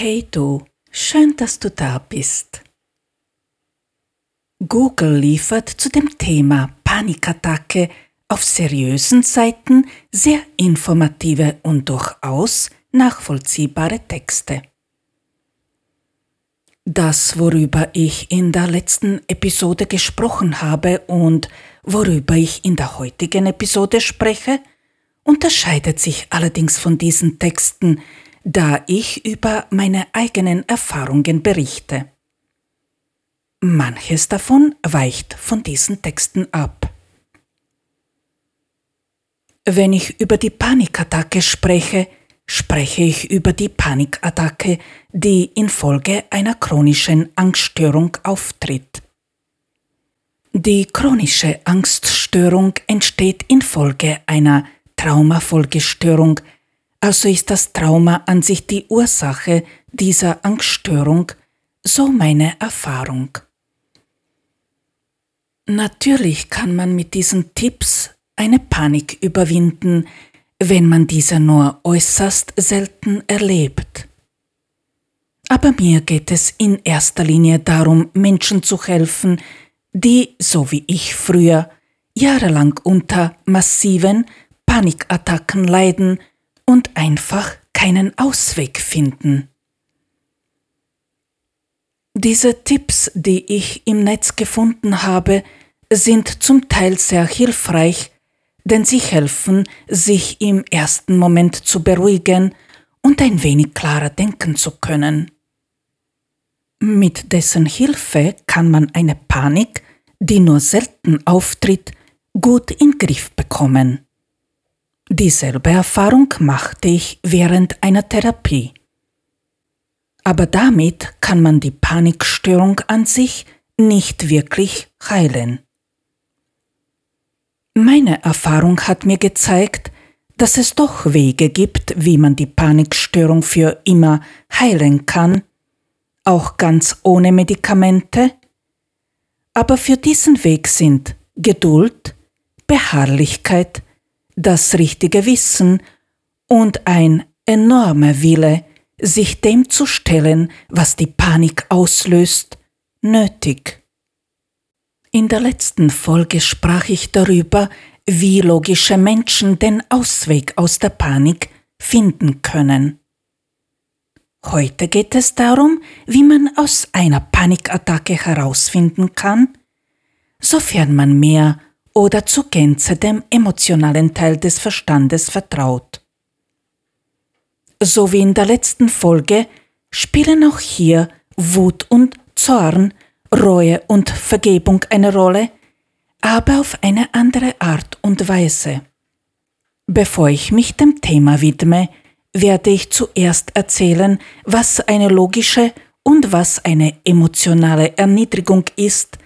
Hey du, schön, dass du da bist. Google liefert zu dem Thema Panikattacke auf seriösen Seiten sehr informative und durchaus nachvollziehbare Texte. Das, worüber ich in der letzten Episode gesprochen habe und worüber ich in der heutigen Episode spreche, unterscheidet sich allerdings von diesen Texten, da ich über meine eigenen Erfahrungen berichte. Manches davon weicht von diesen Texten ab. Wenn ich über die Panikattacke spreche, spreche ich über die Panikattacke, die infolge einer chronischen Angststörung auftritt. Die chronische Angststörung entsteht infolge einer Traumafolgestörung, also ist das Trauma an sich die Ursache dieser Angststörung, so meine Erfahrung. Natürlich kann man mit diesen Tipps eine Panik überwinden, wenn man diese nur äußerst selten erlebt. Aber mir geht es in erster Linie darum, Menschen zu helfen, die, so wie ich früher, jahrelang unter massiven Panikattacken leiden und einfach keinen Ausweg finden. Diese Tipps, die ich im Netz gefunden habe, sind zum Teil sehr hilfreich, denn sie helfen, sich im ersten Moment zu beruhigen und ein wenig klarer denken zu können. Mit dessen Hilfe kann man eine Panik, die nur selten auftritt, gut in Griff bekommen. Dieselbe Erfahrung machte ich während einer Therapie. Aber damit kann man die Panikstörung an sich nicht wirklich heilen. Meine Erfahrung hat mir gezeigt, dass es doch Wege gibt, wie man die Panikstörung für immer heilen kann, auch ganz ohne Medikamente. Aber für diesen Weg sind Geduld, Beharrlichkeit, das richtige Wissen und ein enormer Wille, sich dem zu stellen, was die Panik auslöst, nötig. In der letzten Folge sprach ich darüber, wie logische Menschen den Ausweg aus der Panik finden können. Heute geht es darum, wie man aus einer Panikattacke herausfinden kann, sofern man mehr oder zu Gänze dem emotionalen Teil des Verstandes vertraut. So wie in der letzten Folge spielen auch hier Wut und Zorn Reue und Vergebung eine Rolle, aber auf eine andere Art und Weise. Bevor ich mich dem Thema widme, werde ich zuerst erzählen, was eine logische und was eine emotionale Erniedrigung ist,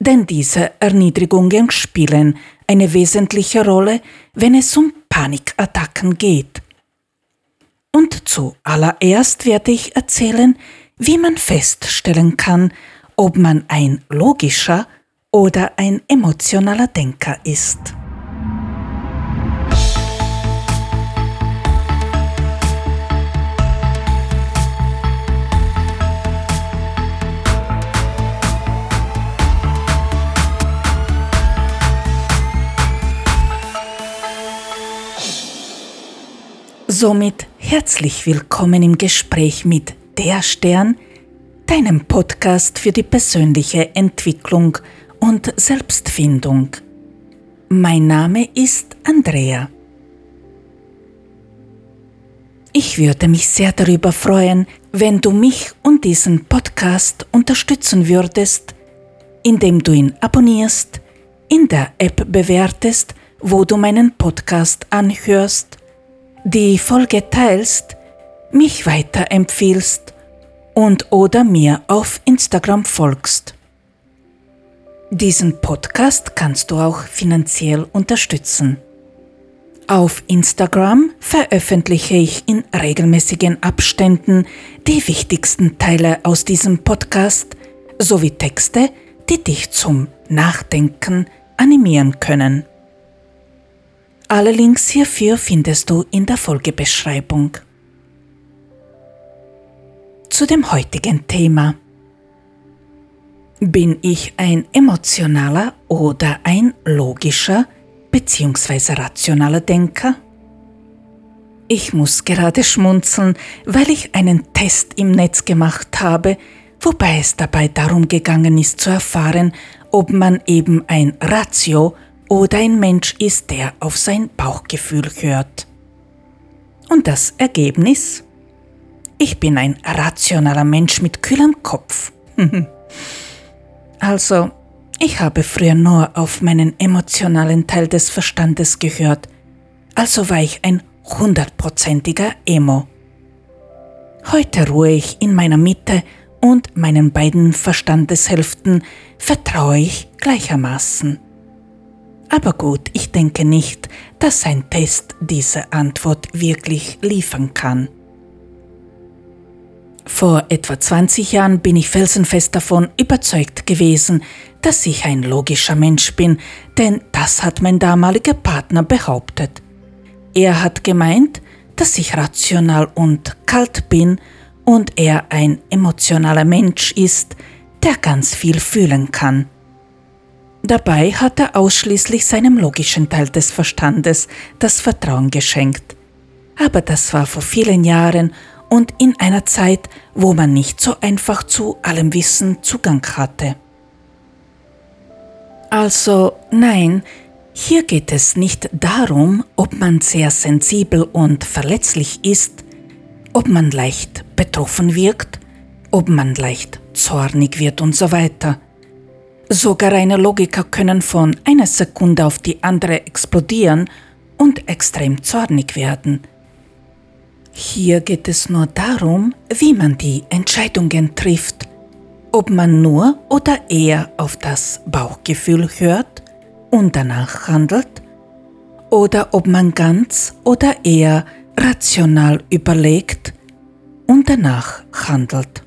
denn diese Erniedrigungen spielen eine wesentliche Rolle, wenn es um Panikattacken geht. Und zuallererst werde ich erzählen, wie man feststellen kann, ob man ein logischer oder ein emotionaler Denker ist. Somit herzlich willkommen im Gespräch mit der Stern, deinem Podcast für die persönliche Entwicklung und Selbstfindung. Mein Name ist Andrea. Ich würde mich sehr darüber freuen, wenn du mich und diesen Podcast unterstützen würdest, indem du ihn abonnierst, in der App bewertest, wo du meinen Podcast anhörst, die Folge teilst, mich weiterempfiehlst und oder mir auf Instagram folgst. Diesen Podcast kannst du auch finanziell unterstützen. Auf Instagram veröffentliche ich in regelmäßigen Abständen die wichtigsten Teile aus diesem Podcast sowie Texte, die dich zum Nachdenken animieren können. Alle Links hierfür findest du in der Folgebeschreibung. zu dem heutigen Thema. Bin ich ein emotionaler oder ein logischer bzw. rationaler Denker? Ich muss gerade schmunzeln, weil ich einen Test im Netz gemacht habe, wobei es dabei darum gegangen ist zu erfahren, ob man eben ein Ratio oder ein Mensch ist, der auf sein Bauchgefühl hört. Und das Ergebnis? Ich bin ein rationaler Mensch mit kühlem Kopf. also, ich habe früher nur auf meinen emotionalen Teil des Verstandes gehört, also war ich ein hundertprozentiger Emo. Heute ruhe ich in meiner Mitte und meinen beiden Verstandeshälften vertraue ich gleichermaßen. Aber gut, ich denke nicht, dass ein Test diese Antwort wirklich liefern kann. Vor etwa 20 Jahren bin ich felsenfest davon überzeugt gewesen, dass ich ein logischer Mensch bin, denn das hat mein damaliger Partner behauptet. Er hat gemeint, dass ich rational und kalt bin und er ein emotionaler Mensch ist, der ganz viel fühlen kann. Dabei hat er ausschließlich seinem logischen Teil des Verstandes das Vertrauen geschenkt. Aber das war vor vielen Jahren und in einer Zeit, wo man nicht so einfach zu allem Wissen Zugang hatte. Also nein, hier geht es nicht darum, ob man sehr sensibel und verletzlich ist, ob man leicht betroffen wirkt, ob man leicht zornig wird und so weiter. Sogar reine Logiker können von einer Sekunde auf die andere explodieren und extrem zornig werden. Hier geht es nur darum, wie man die Entscheidungen trifft, ob man nur oder eher auf das Bauchgefühl hört und danach handelt, oder ob man ganz oder eher rational überlegt und danach handelt.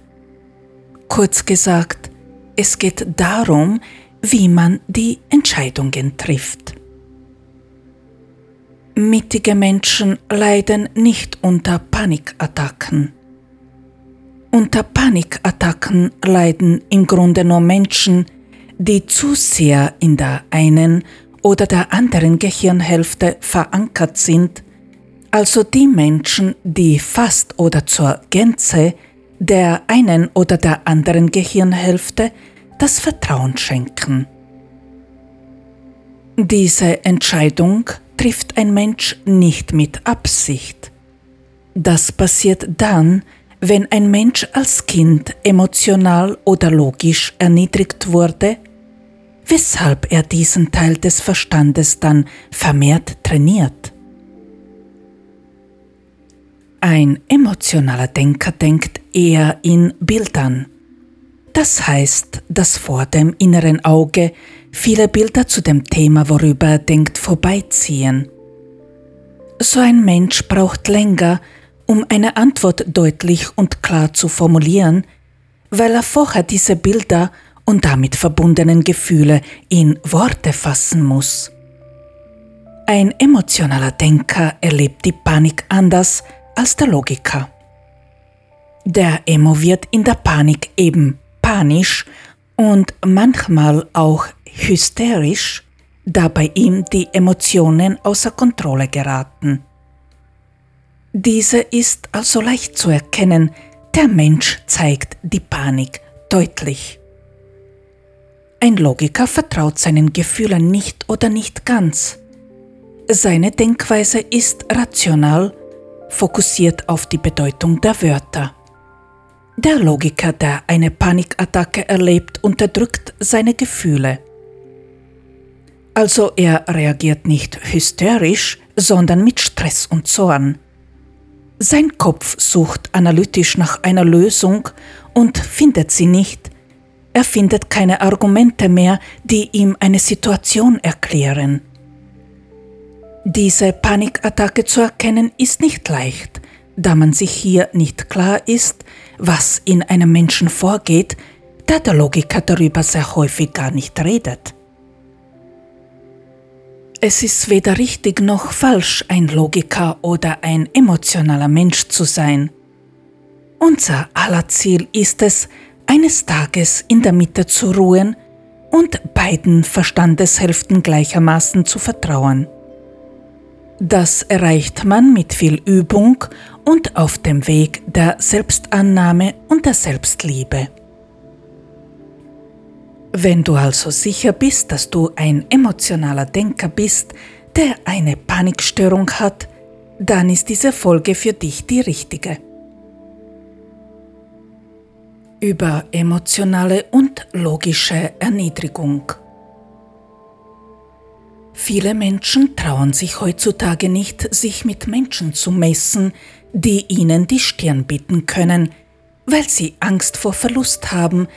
Kurz gesagt, es geht darum, wie man die Entscheidungen trifft. Mittige Menschen leiden nicht unter Panikattacken. Unter Panikattacken leiden im Grunde nur Menschen, die zu sehr in der einen oder der anderen Gehirnhälfte verankert sind, also die Menschen, die fast oder zur Gänze der einen oder der anderen Gehirnhälfte das Vertrauen schenken. Diese Entscheidung trifft ein Mensch nicht mit Absicht. Das passiert dann, wenn ein Mensch als Kind emotional oder logisch erniedrigt wurde, weshalb er diesen Teil des Verstandes dann vermehrt trainiert. Ein emotionaler Denker denkt eher in Bildern. Das heißt, dass vor dem inneren Auge viele Bilder zu dem Thema, worüber er denkt, vorbeiziehen. So ein Mensch braucht länger, um eine Antwort deutlich und klar zu formulieren, weil er vorher diese Bilder und damit verbundenen Gefühle in Worte fassen muss. Ein emotionaler Denker erlebt die Panik anders als der Logiker. Der Emo wird in der Panik eben panisch und manchmal auch hysterisch, da bei ihm die Emotionen außer Kontrolle geraten. Diese ist also leicht zu erkennen, der Mensch zeigt die Panik deutlich. Ein Logiker vertraut seinen Gefühlen nicht oder nicht ganz. Seine Denkweise ist rational fokussiert auf die Bedeutung der Wörter. Der Logiker, der eine Panikattacke erlebt, unterdrückt seine Gefühle. Also er reagiert nicht hysterisch, sondern mit Stress und Zorn. Sein Kopf sucht analytisch nach einer Lösung und findet sie nicht. Er findet keine Argumente mehr, die ihm eine Situation erklären. Diese Panikattacke zu erkennen ist nicht leicht, da man sich hier nicht klar ist, was in einem Menschen vorgeht, da der Logiker darüber sehr häufig gar nicht redet. Es ist weder richtig noch falsch, ein Logiker oder ein emotionaler Mensch zu sein. Unser aller Ziel ist es, eines Tages in der Mitte zu ruhen und beiden Verstandeshälften gleichermaßen zu vertrauen. Das erreicht man mit viel Übung und auf dem Weg der Selbstannahme und der Selbstliebe. Wenn du also sicher bist, dass du ein emotionaler Denker bist, der eine Panikstörung hat, dann ist diese Folge für dich die richtige. Über emotionale und logische Erniedrigung. Viele Menschen trauen sich heutzutage nicht, sich mit Menschen zu messen, die ihnen die Stirn bieten können, weil sie Angst vor Verlust haben,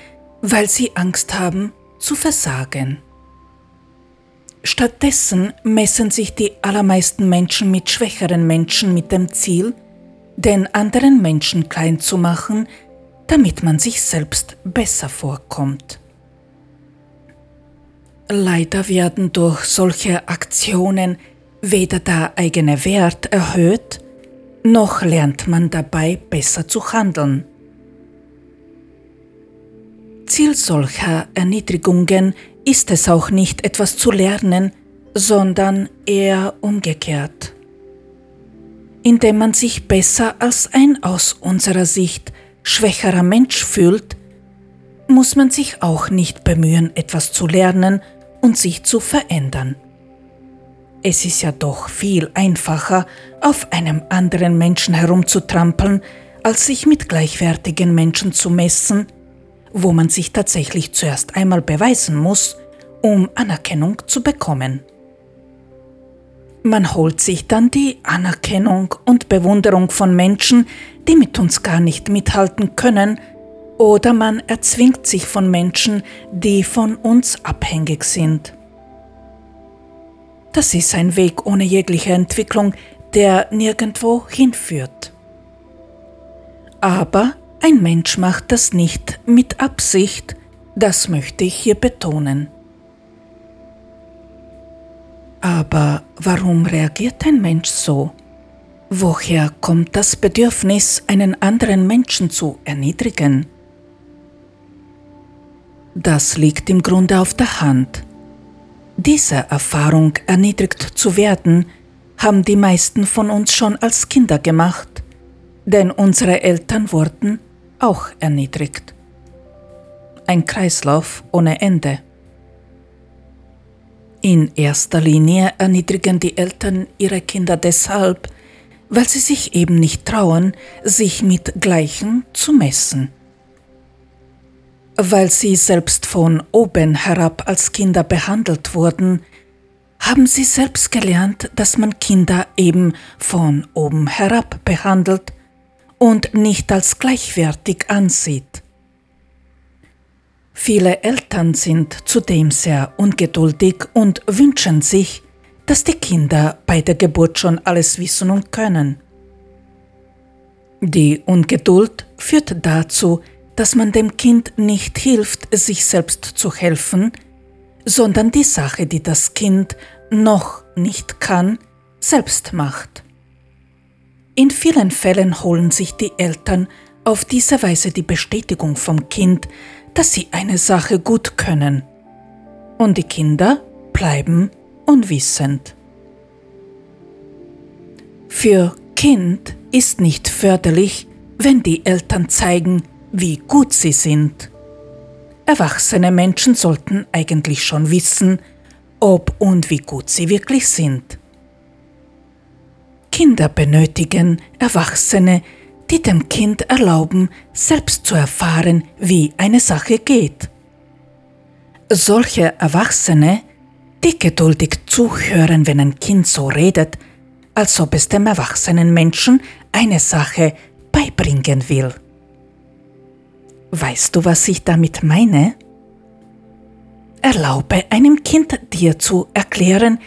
weil sie Angst haben zu versagen. Stattdessen messen sich die allermeisten Menschen mit schwächeren Menschen mit dem Ziel, den anderen Menschen klein zu machen, damit man sich selbst besser vorkommt. Leider werden durch solche Aktionen weder der eigene Wert erhöht, noch lernt man dabei besser zu handeln. Ziel solcher Erniedrigungen ist es auch nicht etwas zu lernen, sondern eher umgekehrt. Indem man sich besser als ein aus unserer Sicht schwächerer Mensch fühlt, muss man sich auch nicht bemühen, etwas zu lernen und sich zu verändern. Es ist ja doch viel einfacher, auf einem anderen Menschen herumzutrampeln, als sich mit gleichwertigen Menschen zu messen, wo man sich tatsächlich zuerst einmal beweisen muss, um Anerkennung zu bekommen. Man holt sich dann die Anerkennung und Bewunderung von Menschen, die mit uns gar nicht mithalten können, oder man erzwingt sich von Menschen, die von uns abhängig sind. Das ist ein Weg ohne jegliche Entwicklung, der nirgendwo hinführt. Aber ein Mensch macht das nicht mit Absicht, das möchte ich hier betonen. Aber warum reagiert ein Mensch so? Woher kommt das Bedürfnis, einen anderen Menschen zu erniedrigen? Das liegt im Grunde auf der Hand. Diese Erfahrung, erniedrigt zu werden, haben die meisten von uns schon als Kinder gemacht, denn unsere Eltern wurden auch erniedrigt. Ein Kreislauf ohne Ende. In erster Linie erniedrigen die Eltern ihre Kinder deshalb, weil sie sich eben nicht trauen, sich mit Gleichen zu messen. Weil sie selbst von oben herab als Kinder behandelt wurden, haben sie selbst gelernt, dass man Kinder eben von oben herab behandelt und nicht als gleichwertig ansieht. Viele Eltern sind zudem sehr ungeduldig und wünschen sich, dass die Kinder bei der Geburt schon alles wissen und können. Die Ungeduld führt dazu, man dem Kind nicht hilft, sich selbst zu helfen, sondern die Sache, die das Kind noch nicht kann, selbst macht. In vielen Fällen holen sich die Eltern auf diese Weise die Bestätigung vom Kind, dass sie eine Sache gut können. Und die Kinder bleiben unwissend. Für Kind ist nicht förderlich, wenn die Eltern zeigen, wie gut sie sind. Erwachsene Menschen sollten eigentlich schon wissen, ob und wie gut sie wirklich sind. Kinder benötigen Erwachsene, die dem Kind erlauben, selbst zu erfahren, wie eine Sache geht. Solche Erwachsene die geduldig zuhören, wenn ein Kind so redet, als ob es dem erwachsenen Menschen eine Sache beibringen will. Weißt du, was ich damit meine? Erlaube einem Kind dir zu erklären,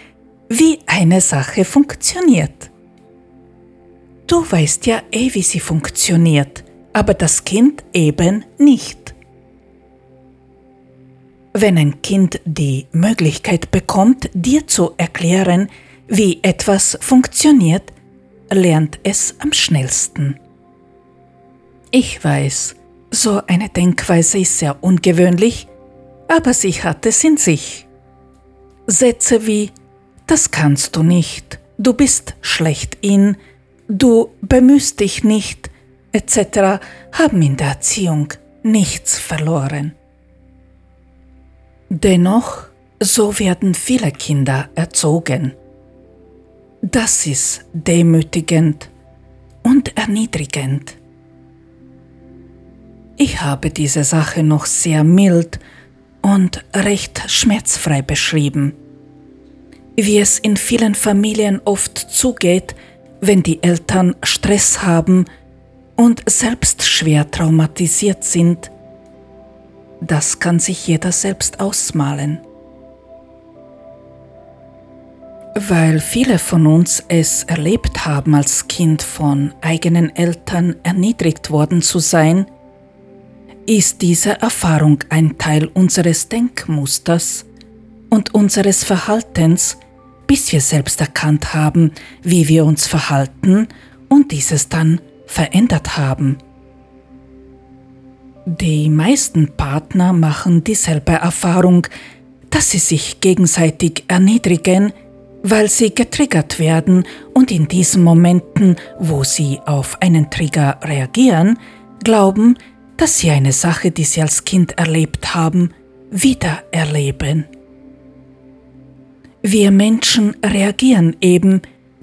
wie eine Sache funktioniert. Du weißt ja eh, wie sie funktioniert, aber das Kind eben nicht. Wenn ein Kind die Möglichkeit bekommt, dir zu erklären, wie etwas funktioniert, lernt es am schnellsten. Ich weiß, so eine Denkweise ist sehr ungewöhnlich, aber sie hat es in sich. Sätze wie Das kannst du nicht, du bist schlecht in, du bemühst dich nicht, etc. haben in der Erziehung nichts verloren. Dennoch, so werden viele Kinder erzogen. Das ist demütigend und erniedrigend. Ich habe diese Sache noch sehr mild und recht schmerzfrei beschrieben. Wie es in vielen Familien oft zugeht, wenn die Eltern Stress haben und selbst schwer traumatisiert sind, das kann sich jeder selbst ausmalen. Weil viele von uns es erlebt haben, als Kind von eigenen Eltern erniedrigt worden zu sein, ist diese Erfahrung ein Teil unseres Denkmusters und unseres Verhaltens, bis wir selbst erkannt haben, wie wir uns verhalten und dieses dann verändert haben. Die meisten Partner machen dieselbe Erfahrung, dass sie sich gegenseitig erniedrigen, weil sie getriggert werden und in diesen Momenten, wo sie auf einen Trigger reagieren, glauben, dass sie eine Sache, die sie als Kind erlebt haben, wieder erleben. Wir Menschen reagieren eben,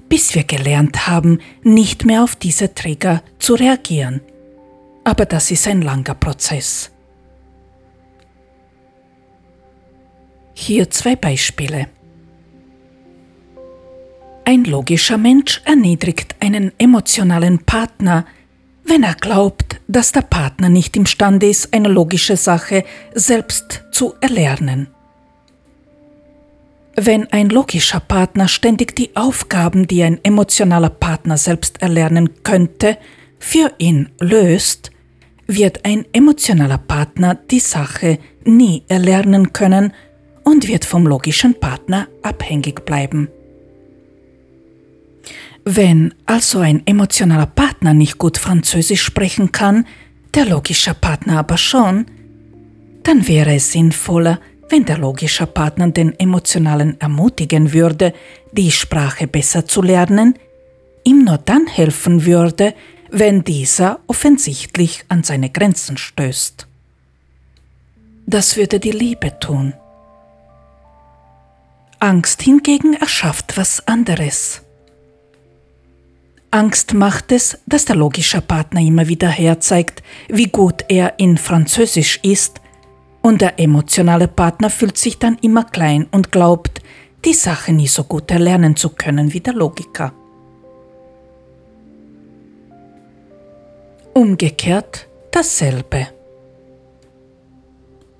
bis wir gelernt haben, nicht mehr auf diese Trigger zu reagieren. Aber das ist ein langer Prozess. Hier zwei Beispiele. Ein logischer Mensch erniedrigt einen emotionalen Partner, wenn er glaubt, dass der Partner nicht imstande ist, eine logische Sache selbst zu erlernen. Wenn ein logischer Partner ständig die Aufgaben, die ein emotionaler Partner selbst erlernen könnte, für ihn löst, wird ein emotionaler Partner die Sache nie erlernen können und wird vom logischen Partner abhängig bleiben. Wenn also ein emotionaler Partner nicht gut Französisch sprechen kann, der logische Partner aber schon, dann wäre es sinnvoller, wenn der logische Partner den Emotionalen ermutigen würde, die Sprache besser zu lernen, ihm nur dann helfen würde, wenn dieser offensichtlich an seine Grenzen stößt. Das würde die Liebe tun. Angst hingegen erschafft was anderes. Angst macht es, dass der logische Partner immer wieder herzeigt, wie gut er in Französisch ist, und der emotionale Partner fühlt sich dann immer klein und glaubt, die Sache nie so gut erlernen zu können wie der Logiker. Umgekehrt dasselbe.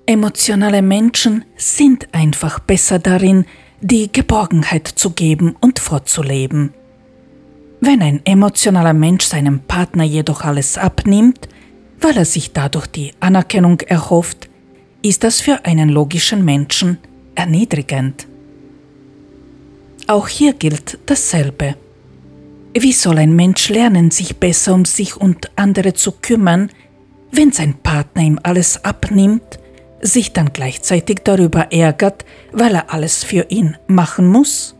Emotionale Menschen sind einfach besser darin, die Geborgenheit zu geben und vorzuleben. Wenn ein emotionaler Mensch seinem Partner jedoch alles abnimmt, weil er sich dadurch die Anerkennung erhofft, ist das für einen logischen Menschen erniedrigend. Auch hier gilt dasselbe. Wie soll ein Mensch lernen, sich besser um sich und andere zu kümmern, wenn sein Partner ihm alles abnimmt, sich dann gleichzeitig darüber ärgert, weil er alles für ihn machen muss?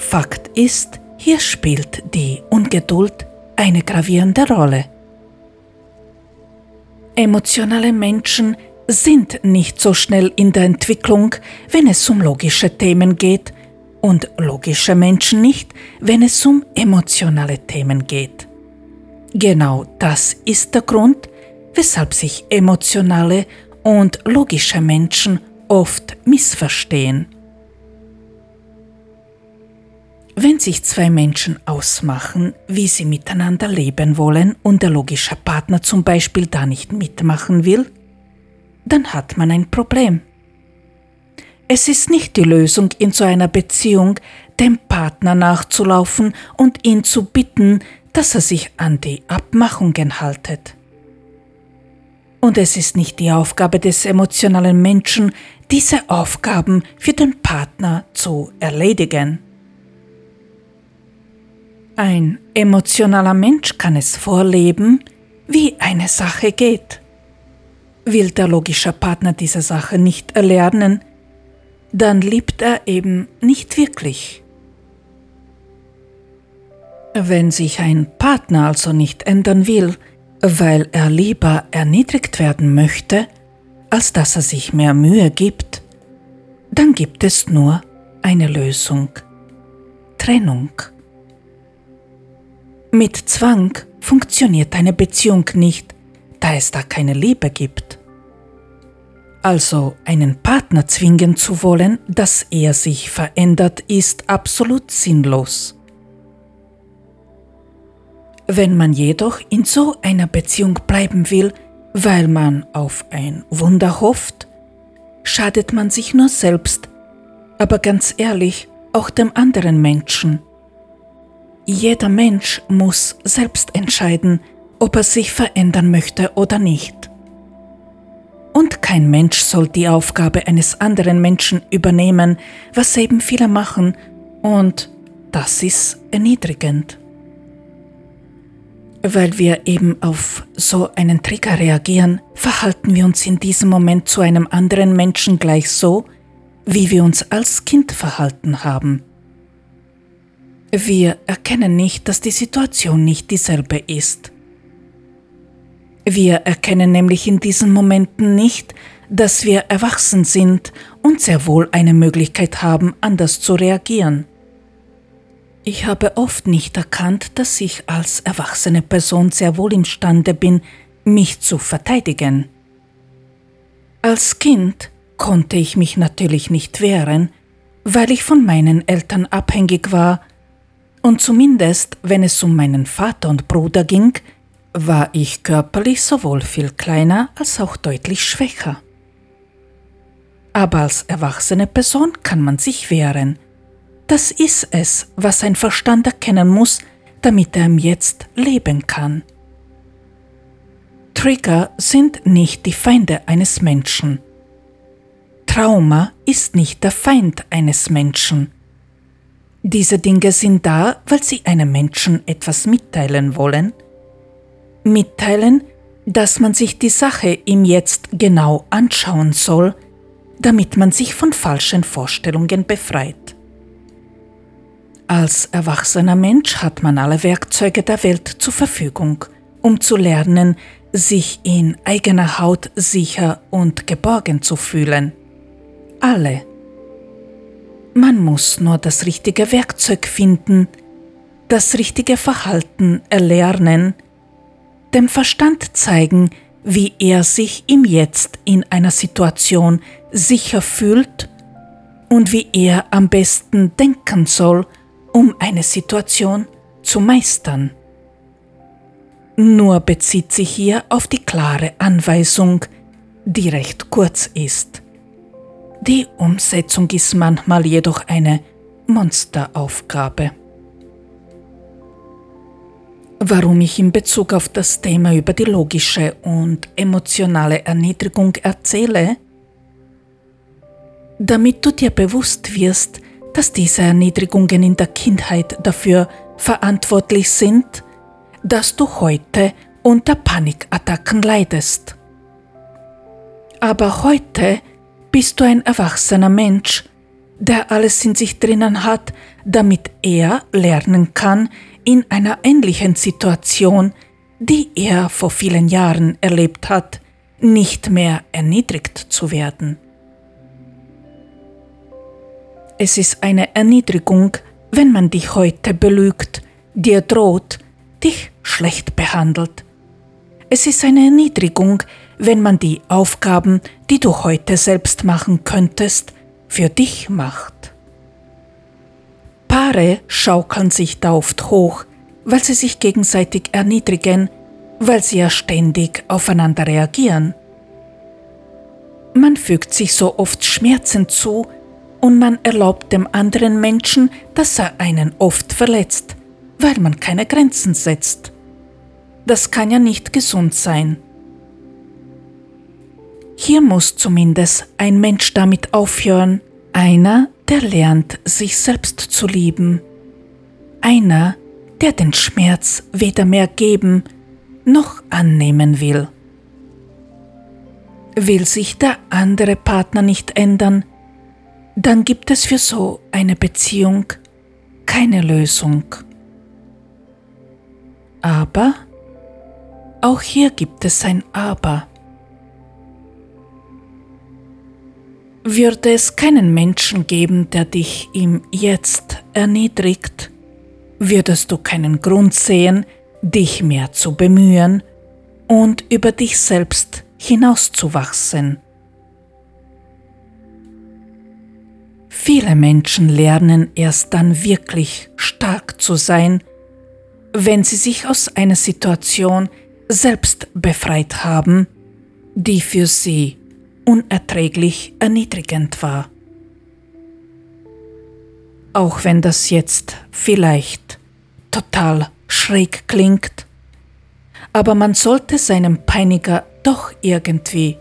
Fakt ist, hier spielt die Ungeduld eine gravierende Rolle. Emotionale Menschen sind nicht so schnell in der Entwicklung, wenn es um logische Themen geht, und logische Menschen nicht, wenn es um emotionale Themen geht. Genau das ist der Grund, weshalb sich emotionale und logische Menschen oft missverstehen. Wenn sich zwei Menschen ausmachen, wie sie miteinander leben wollen und der logische Partner zum Beispiel da nicht mitmachen will, dann hat man ein Problem. Es ist nicht die Lösung in so einer Beziehung, dem Partner nachzulaufen und ihn zu bitten, dass er sich an die Abmachungen haltet. Und es ist nicht die Aufgabe des emotionalen Menschen, diese Aufgaben für den Partner zu erledigen. Ein emotionaler Mensch kann es vorleben, wie eine Sache geht. Will der logische Partner diese Sache nicht erlernen, dann liebt er eben nicht wirklich. Wenn sich ein Partner also nicht ändern will, weil er lieber erniedrigt werden möchte, als dass er sich mehr Mühe gibt, dann gibt es nur eine Lösung. Trennung. Mit Zwang funktioniert eine Beziehung nicht, da es da keine Liebe gibt. Also einen Partner zwingen zu wollen, dass er sich verändert, ist absolut sinnlos. Wenn man jedoch in so einer Beziehung bleiben will, weil man auf ein Wunder hofft, schadet man sich nur selbst, aber ganz ehrlich auch dem anderen Menschen. Jeder Mensch muss selbst entscheiden, ob er sich verändern möchte oder nicht. Und kein Mensch soll die Aufgabe eines anderen Menschen übernehmen, was eben viele machen, und das ist erniedrigend. Weil wir eben auf so einen Trigger reagieren, verhalten wir uns in diesem Moment zu einem anderen Menschen gleich so, wie wir uns als Kind verhalten haben. Wir erkennen nicht, dass die Situation nicht dieselbe ist. Wir erkennen nämlich in diesen Momenten nicht, dass wir erwachsen sind und sehr wohl eine Möglichkeit haben, anders zu reagieren. Ich habe oft nicht erkannt, dass ich als erwachsene Person sehr wohl imstande bin, mich zu verteidigen. Als Kind konnte ich mich natürlich nicht wehren, weil ich von meinen Eltern abhängig war, und zumindest wenn es um meinen Vater und Bruder ging, war ich körperlich sowohl viel kleiner als auch deutlich schwächer. Aber als erwachsene Person kann man sich wehren. Das ist es, was ein Verstand erkennen muss, damit er im Jetzt leben kann. Trigger sind nicht die Feinde eines Menschen. Trauma ist nicht der Feind eines Menschen. Diese Dinge sind da, weil sie einem Menschen etwas mitteilen wollen – mitteilen, dass man sich die Sache im Jetzt genau anschauen soll, damit man sich von falschen Vorstellungen befreit. Als erwachsener Mensch hat man alle Werkzeuge der Welt zur Verfügung, um zu lernen, sich in eigener Haut sicher und geborgen zu fühlen. Alle. Man muss nur das richtige Werkzeug finden, das richtige Verhalten erlernen, dem Verstand zeigen, wie er sich im Jetzt in einer Situation sicher fühlt und wie er am besten denken soll, um eine Situation zu meistern. Nur bezieht sich hier auf die klare Anweisung, die recht kurz ist. Die Umsetzung ist manchmal jedoch eine Monsteraufgabe. Warum ich in Bezug auf das Thema über die logische und emotionale Erniedrigung erzähle? Damit du dir bewusst wirst, dass diese Erniedrigungen in der Kindheit dafür verantwortlich sind, dass du heute unter Panikattacken leidest. Aber heute bist du ein erwachsener Mensch, der alles in sich drinnen hat, damit er lernen kann, in einer ähnlichen Situation, die er vor vielen Jahren erlebt hat, nicht mehr erniedrigt zu werden. Es ist eine Erniedrigung, wenn man dich heute belügt, dir droht, dich schlecht behandelt. Es ist eine Erniedrigung, wenn man die Aufgaben, die du heute selbst machen könntest, für dich macht. Paare schaukeln sich da oft hoch, weil sie sich gegenseitig erniedrigen, weil sie ja ständig aufeinander reagieren. Man fügt sich so oft Schmerzen zu und man erlaubt dem anderen Menschen, dass er einen oft verletzt, weil man keine Grenzen setzt. Das kann ja nicht gesund sein. Hier muss zumindest ein Mensch damit aufhören, einer, der lernt, sich selbst zu lieben. Einer, der den Schmerz weder mehr geben noch annehmen will. Will sich der andere Partner nicht ändern, dann gibt es für so eine Beziehung keine Lösung. Aber auch hier gibt es ein Aber. Würde es keinen Menschen geben, der dich im Jetzt erniedrigt, würdest du keinen Grund sehen, dich mehr zu bemühen und über dich selbst hinauszuwachsen. Viele Menschen lernen erst dann wirklich stark zu sein, wenn sie sich aus einer Situation selbst befreit haben, die für sie unerträglich erniedrigend war. Auch wenn das jetzt vielleicht total schräg klingt, aber man sollte seinem Peiniger doch irgendwie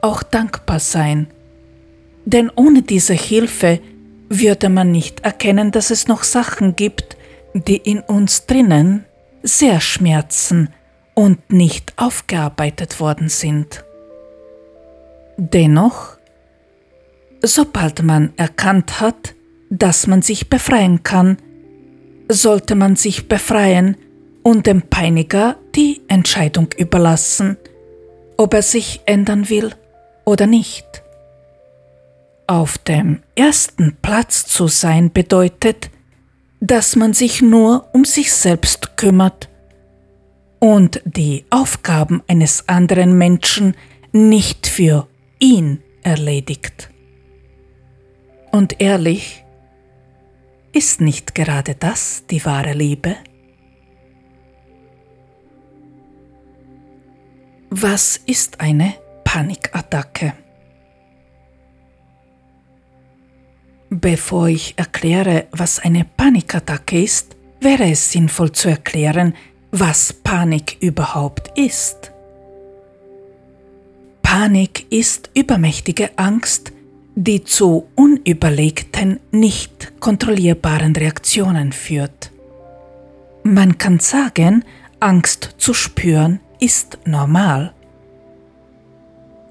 auch dankbar sein, denn ohne diese Hilfe würde man nicht erkennen, dass es noch Sachen gibt, die in uns drinnen sehr schmerzen und nicht aufgearbeitet worden sind. Dennoch, sobald man erkannt hat, dass man sich befreien kann, sollte man sich befreien und dem Peiniger die Entscheidung überlassen, ob er sich ändern will oder nicht. Auf dem ersten Platz zu sein bedeutet, dass man sich nur um sich selbst kümmert und die Aufgaben eines anderen Menschen nicht für ihn erledigt. Und ehrlich, ist nicht gerade das die wahre Liebe? Was ist eine Panikattacke? Bevor ich erkläre, was eine Panikattacke ist, wäre es sinnvoll zu erklären, was Panik überhaupt ist. Panik ist übermächtige Angst, die zu unüberlegten, nicht kontrollierbaren Reaktionen führt. Man kann sagen, Angst zu spüren ist normal.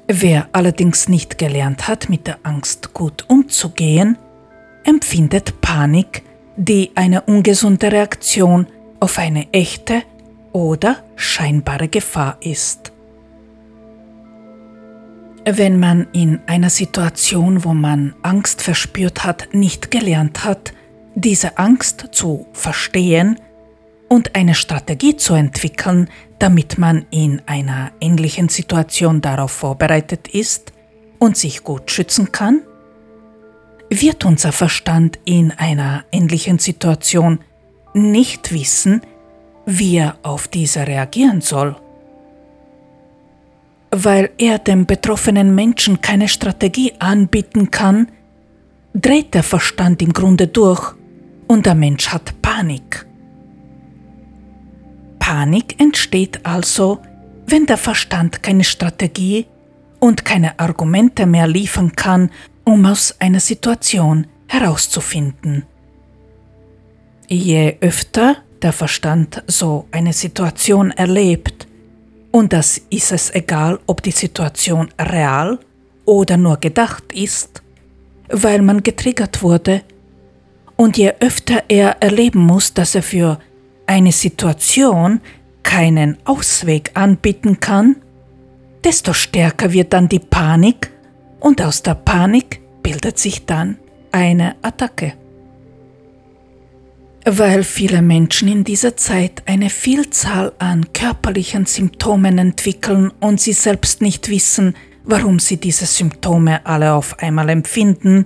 Wer allerdings nicht gelernt hat, mit der Angst gut umzugehen, empfindet Panik, die eine ungesunde Reaktion auf eine echte oder scheinbare Gefahr ist. Wenn man in einer Situation, wo man Angst verspürt hat, nicht gelernt hat, diese Angst zu verstehen und eine Strategie zu entwickeln, damit man in einer ähnlichen Situation darauf vorbereitet ist und sich gut schützen kann, wird unser Verstand in einer ähnlichen Situation nicht wissen, wie er auf diese reagieren soll. Weil er dem betroffenen Menschen keine Strategie anbieten kann, dreht der Verstand im Grunde durch und der Mensch hat Panik. Panik entsteht also, wenn der Verstand keine Strategie und keine Argumente mehr liefern kann, um aus einer Situation herauszufinden. Je öfter der Verstand so eine Situation erlebt, und das ist es egal, ob die Situation real oder nur gedacht ist, weil man getriggert wurde, und je öfter er erleben muss, dass er für eine Situation keinen Ausweg anbieten kann, desto stärker wird dann die Panik. Und aus der Panik bildet sich dann eine Attacke weil viele Menschen in dieser Zeit eine Vielzahl an körperlichen Symptomen entwickeln und sie selbst nicht wissen, warum sie diese Symptome alle auf einmal empfinden,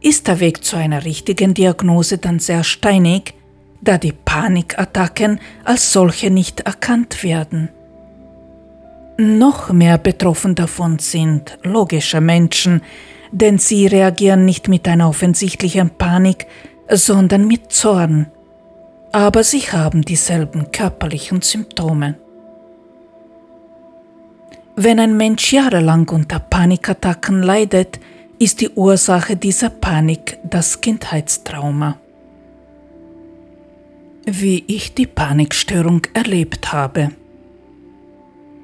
ist der Weg zu einer richtigen Diagnose dann sehr steinig, da die Panikattacken als solche nicht erkannt werden. Noch mehr betroffen davon sind logische Menschen, denn sie reagieren nicht mit einer offensichtlichen Panik, sondern mit Zorn, aber sie haben dieselben körperlichen Symptome. Wenn ein Mensch jahrelang unter Panikattacken leidet, ist die Ursache dieser Panik das Kindheitstrauma. wie ich die Panikstörung erlebt habe.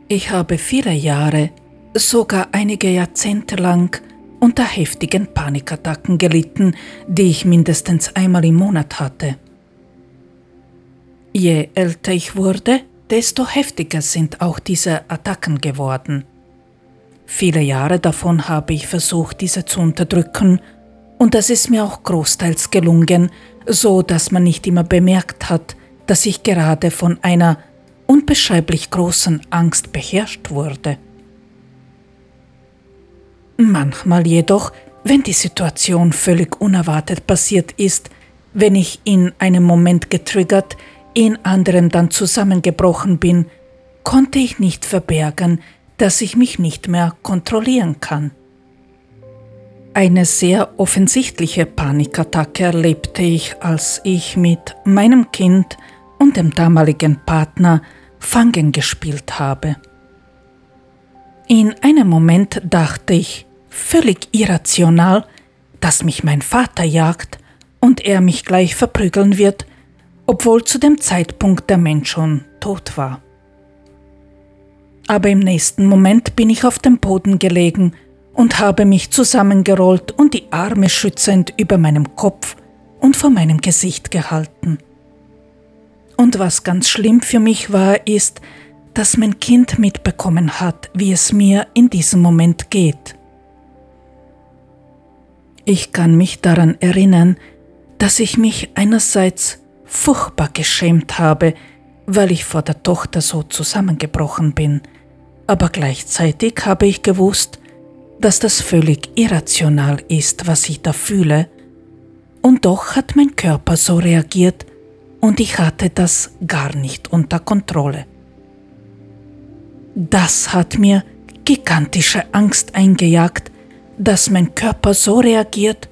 Ich habe viele Jahre, sogar einige Jahrzehnte lang, unter heftigen Panikattacken gelitten, die ich mindestens einmal im Monat hatte. Je älter ich wurde, desto heftiger sind auch diese Attacken geworden. Viele Jahre davon habe ich versucht, diese zu unterdrücken, und das ist mir auch großteils gelungen, so dass man nicht immer bemerkt hat, dass ich gerade von einer unbeschreiblich großen Angst beherrscht wurde. Manchmal jedoch, wenn die Situation völlig unerwartet passiert ist, wenn ich in einem Moment getriggert, in anderem dann zusammengebrochen bin, konnte ich nicht verbergen, dass ich mich nicht mehr kontrollieren kann. Eine sehr offensichtliche Panikattacke erlebte ich, als ich mit meinem Kind und dem damaligen Partner Fangen gespielt habe. In einem Moment dachte ich, völlig irrational, dass mich mein Vater jagt und er mich gleich verprügeln wird, obwohl zu dem Zeitpunkt der Mensch schon tot war. Aber im nächsten Moment bin ich auf dem Boden gelegen und habe mich zusammengerollt und die Arme schützend über meinem Kopf und vor meinem Gesicht gehalten. Und was ganz schlimm für mich war, ist, dass mein Kind mitbekommen hat, wie es mir in diesem Moment geht. Ich kann mich daran erinnern, dass ich mich einerseits furchtbar geschämt habe, weil ich vor der Tochter so zusammengebrochen bin, aber gleichzeitig habe ich gewusst, dass das völlig irrational ist, was ich da fühle, und doch hat mein Körper so reagiert und ich hatte das gar nicht unter Kontrolle. Das hat mir gigantische Angst eingejagt, dass mein Körper so reagiert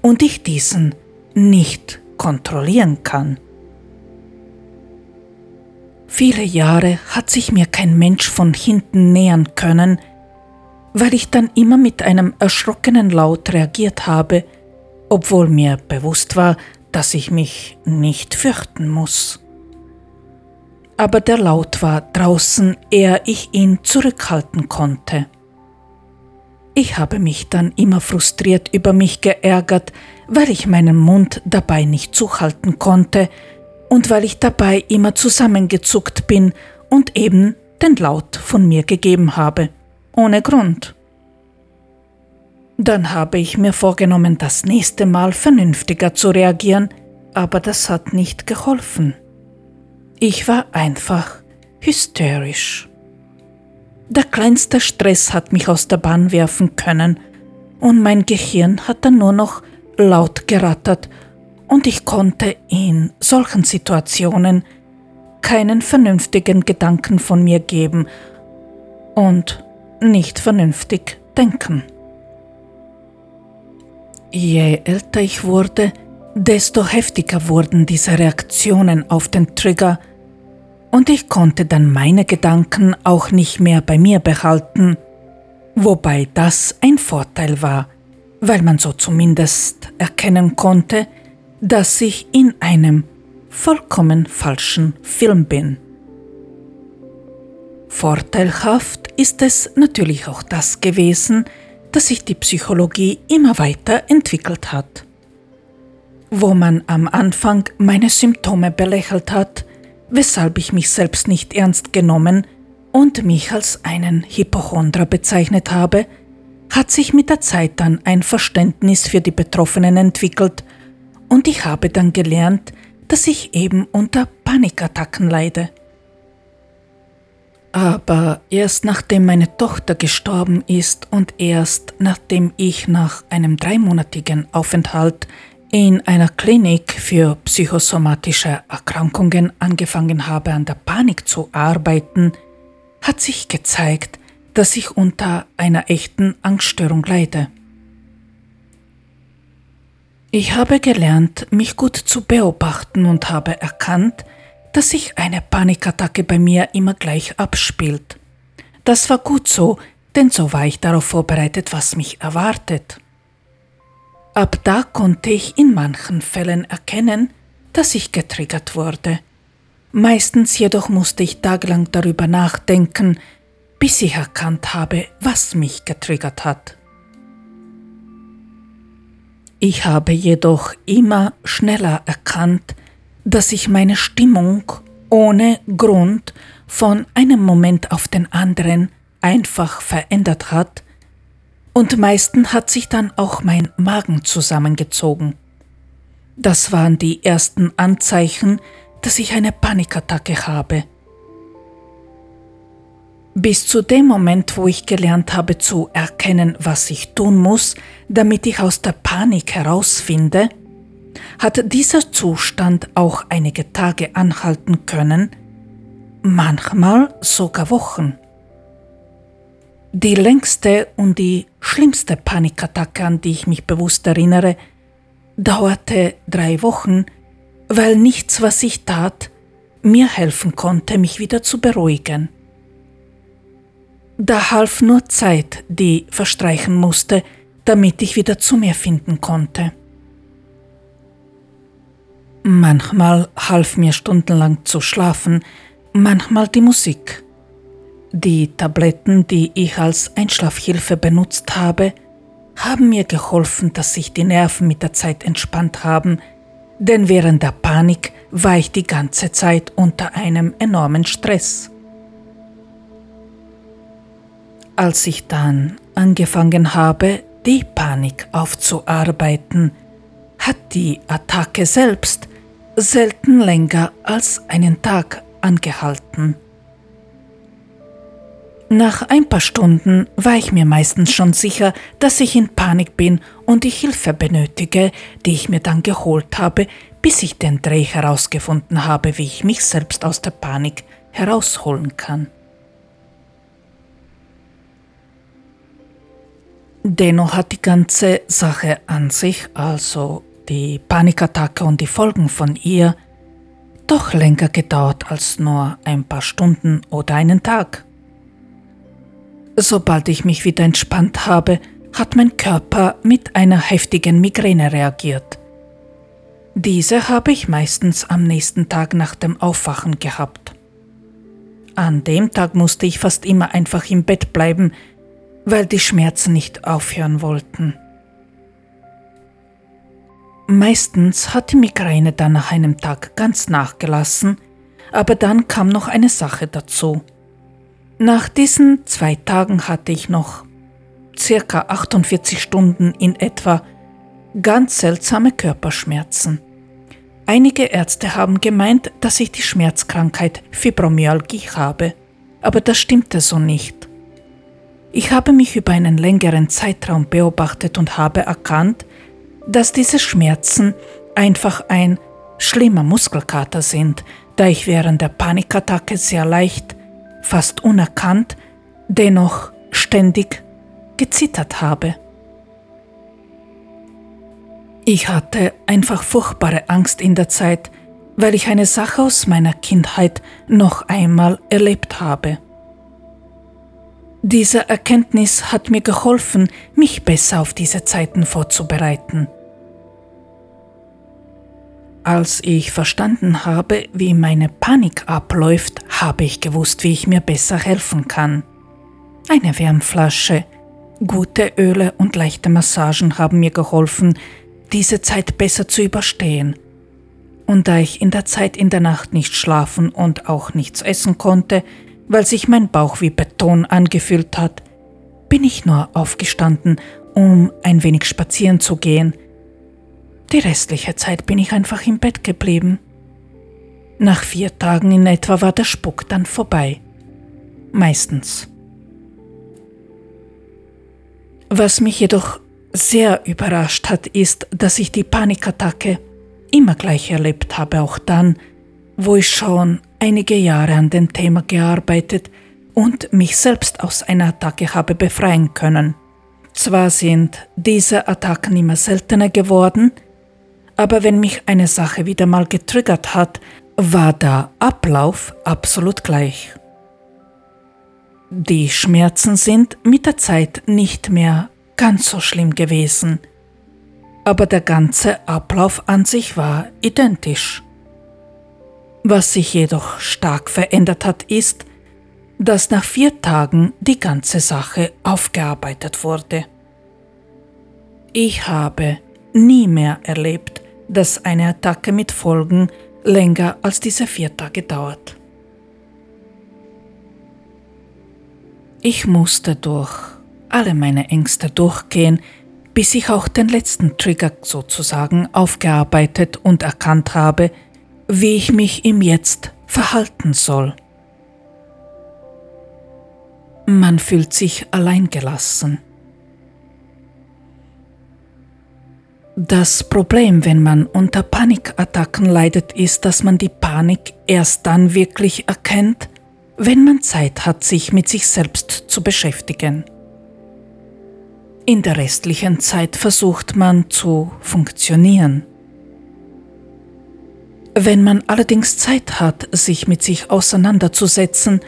und ich diesen nicht kontrollieren kann. Viele Jahre hat sich mir kein Mensch von hinten nähern können, weil ich dann immer mit einem erschrockenen Laut reagiert habe, obwohl mir bewusst war, dass ich mich nicht fürchten muss. Aber der Laut war draußen, ehe ich ihn zurückhalten konnte. Ich habe mich dann immer frustriert über mich geärgert, weil ich meinen Mund dabei nicht zuhalten konnte und weil ich dabei immer zusammengezuckt bin und eben den Laut von mir gegeben habe, ohne Grund. Dann habe ich mir vorgenommen, das nächste Mal vernünftiger zu reagieren, aber das hat nicht geholfen. Ich war einfach hysterisch. Der kleinste Stress hat mich aus der Bahn werfen können und mein Gehirn hat dann nur noch laut gerattert und ich konnte in solchen Situationen keinen vernünftigen Gedanken von mir geben und nicht vernünftig denken. Je älter ich wurde, desto heftiger wurden diese Reaktionen auf den Trigger und ich konnte dann meine Gedanken auch nicht mehr bei mir behalten, wobei das ein Vorteil war, weil man so zumindest erkennen konnte, dass ich in einem vollkommen falschen Film bin. Vorteilhaft ist es natürlich auch das gewesen, dass sich die Psychologie immer weiter entwickelt hat. Wo man am Anfang meine Symptome belächelt hat, weshalb ich mich selbst nicht ernst genommen und mich als einen Hypochondra bezeichnet habe, hat sich mit der Zeit dann ein Verständnis für die Betroffenen entwickelt und ich habe dann gelernt, dass ich eben unter Panikattacken leide. Aber erst nachdem meine Tochter gestorben ist und erst nachdem ich nach einem dreimonatigen Aufenthalt in einer Klinik für psychosomatische Erkrankungen angefangen habe, an der Panik zu arbeiten, hat sich gezeigt, dass ich unter einer echten Angststörung leide. Ich habe gelernt, mich gut zu beobachten und habe erkannt, dass sich eine Panikattacke bei mir immer gleich abspielt. Das war gut so, denn so war ich darauf vorbereitet, was mich erwartet. Ab da konnte ich in manchen Fällen erkennen, dass ich getriggert wurde. Meistens jedoch musste ich tagelang darüber nachdenken, bis ich erkannt habe, was mich getriggert hat. Ich habe jedoch immer schneller erkannt, dass sich meine Stimmung ohne Grund von einem Moment auf den anderen einfach verändert hat, und meistens hat sich dann auch mein Magen zusammengezogen. Das waren die ersten Anzeichen, dass ich eine Panikattacke habe. Bis zu dem Moment, wo ich gelernt habe zu erkennen, was ich tun muss, damit ich aus der Panik herausfinde, hat dieser Zustand auch einige Tage anhalten können, manchmal sogar Wochen. Die längste und die schlimmste Panikattacke, an die ich mich bewusst erinnere, dauerte drei Wochen, weil nichts, was ich tat, mir helfen konnte, mich wieder zu beruhigen. Da half nur Zeit, die verstreichen musste, damit ich wieder zu mir finden konnte. Manchmal half mir stundenlang zu schlafen, manchmal die Musik. Die Tabletten, die ich als Einschlafhilfe benutzt habe, haben mir geholfen, dass sich die Nerven mit der Zeit entspannt haben, denn während der Panik war ich die ganze Zeit unter einem enormen Stress. Als ich dann angefangen habe, die Panik aufzuarbeiten, hat die Attacke selbst selten länger als einen Tag angehalten. Nach ein paar Stunden war ich mir meistens schon sicher, dass ich in Panik bin und die Hilfe benötige, die ich mir dann geholt habe, bis ich den Dreh herausgefunden habe, wie ich mich selbst aus der Panik herausholen kann. Dennoch hat die ganze Sache an sich, also die Panikattacke und die Folgen von ihr, doch länger gedauert als nur ein paar Stunden oder einen Tag. Sobald ich mich wieder entspannt habe, hat mein Körper mit einer heftigen Migräne reagiert. Diese habe ich meistens am nächsten Tag nach dem Aufwachen gehabt. An dem Tag musste ich fast immer einfach im Bett bleiben, weil die Schmerzen nicht aufhören wollten. Meistens hat die Migräne dann nach einem Tag ganz nachgelassen, aber dann kam noch eine Sache dazu. Nach diesen zwei Tagen hatte ich noch circa 48 Stunden in etwa ganz seltsame Körperschmerzen. Einige Ärzte haben gemeint, dass ich die Schmerzkrankheit Fibromyalgie habe, aber das stimmte so nicht. Ich habe mich über einen längeren Zeitraum beobachtet und habe erkannt, dass diese Schmerzen einfach ein schlimmer Muskelkater sind, da ich während der Panikattacke sehr leicht fast unerkannt, dennoch ständig gezittert habe. Ich hatte einfach furchtbare Angst in der Zeit, weil ich eine Sache aus meiner Kindheit noch einmal erlebt habe. Diese Erkenntnis hat mir geholfen, mich besser auf diese Zeiten vorzubereiten. Als ich verstanden habe, wie meine Panik abläuft, habe ich gewusst, wie ich mir besser helfen kann. Eine Wärmflasche, gute Öle und leichte Massagen haben mir geholfen, diese Zeit besser zu überstehen. Und da ich in der Zeit in der Nacht nicht schlafen und auch nichts essen konnte, weil sich mein Bauch wie Beton angefühlt hat, bin ich nur aufgestanden, um ein wenig spazieren zu gehen – die restliche Zeit bin ich einfach im Bett geblieben. Nach vier Tagen in etwa war der Spuck dann vorbei. Meistens. Was mich jedoch sehr überrascht hat, ist, dass ich die Panikattacke immer gleich erlebt habe, auch dann, wo ich schon einige Jahre an dem Thema gearbeitet und mich selbst aus einer Attacke habe befreien können. Zwar sind diese Attacken immer seltener geworden, aber wenn mich eine Sache wieder mal getriggert hat, war der Ablauf absolut gleich. Die Schmerzen sind mit der Zeit nicht mehr ganz so schlimm gewesen, aber der ganze Ablauf an sich war identisch. Was sich jedoch stark verändert hat, ist, dass nach vier Tagen die ganze Sache aufgearbeitet wurde. Ich habe nie mehr erlebt, dass eine Attacke mit Folgen länger als diese vier Tage dauert. Ich musste durch alle meine Ängste durchgehen, bis ich auch den letzten Trigger sozusagen aufgearbeitet und erkannt habe, wie ich mich im Jetzt verhalten soll. Man fühlt sich alleingelassen. Das Problem, wenn man unter Panikattacken leidet, ist, dass man die Panik erst dann wirklich erkennt, wenn man Zeit hat, sich mit sich selbst zu beschäftigen. In der restlichen Zeit versucht man zu funktionieren. Wenn man allerdings Zeit hat, sich mit sich auseinanderzusetzen,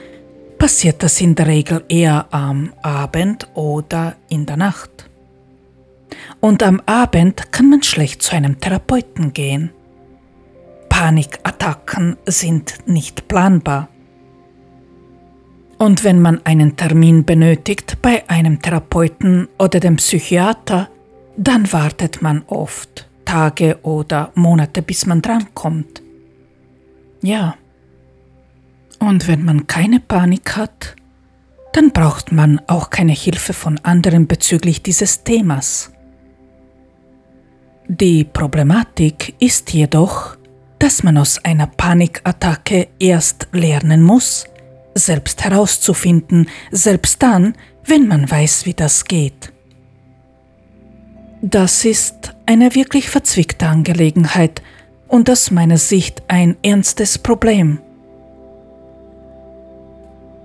passiert das in der Regel eher am Abend oder in der Nacht. Und am Abend kann man schlecht zu einem Therapeuten gehen. Panikattacken sind nicht planbar. Und wenn man einen Termin benötigt bei einem Therapeuten oder dem Psychiater, dann wartet man oft Tage oder Monate, bis man drankommt. Ja. Und wenn man keine Panik hat, dann braucht man auch keine Hilfe von anderen bezüglich dieses Themas. Die Problematik ist jedoch, dass man aus einer Panikattacke erst lernen muss, selbst herauszufinden, selbst dann, wenn man weiß, wie das geht. Das ist eine wirklich verzwickte Angelegenheit und aus meiner Sicht ein ernstes Problem.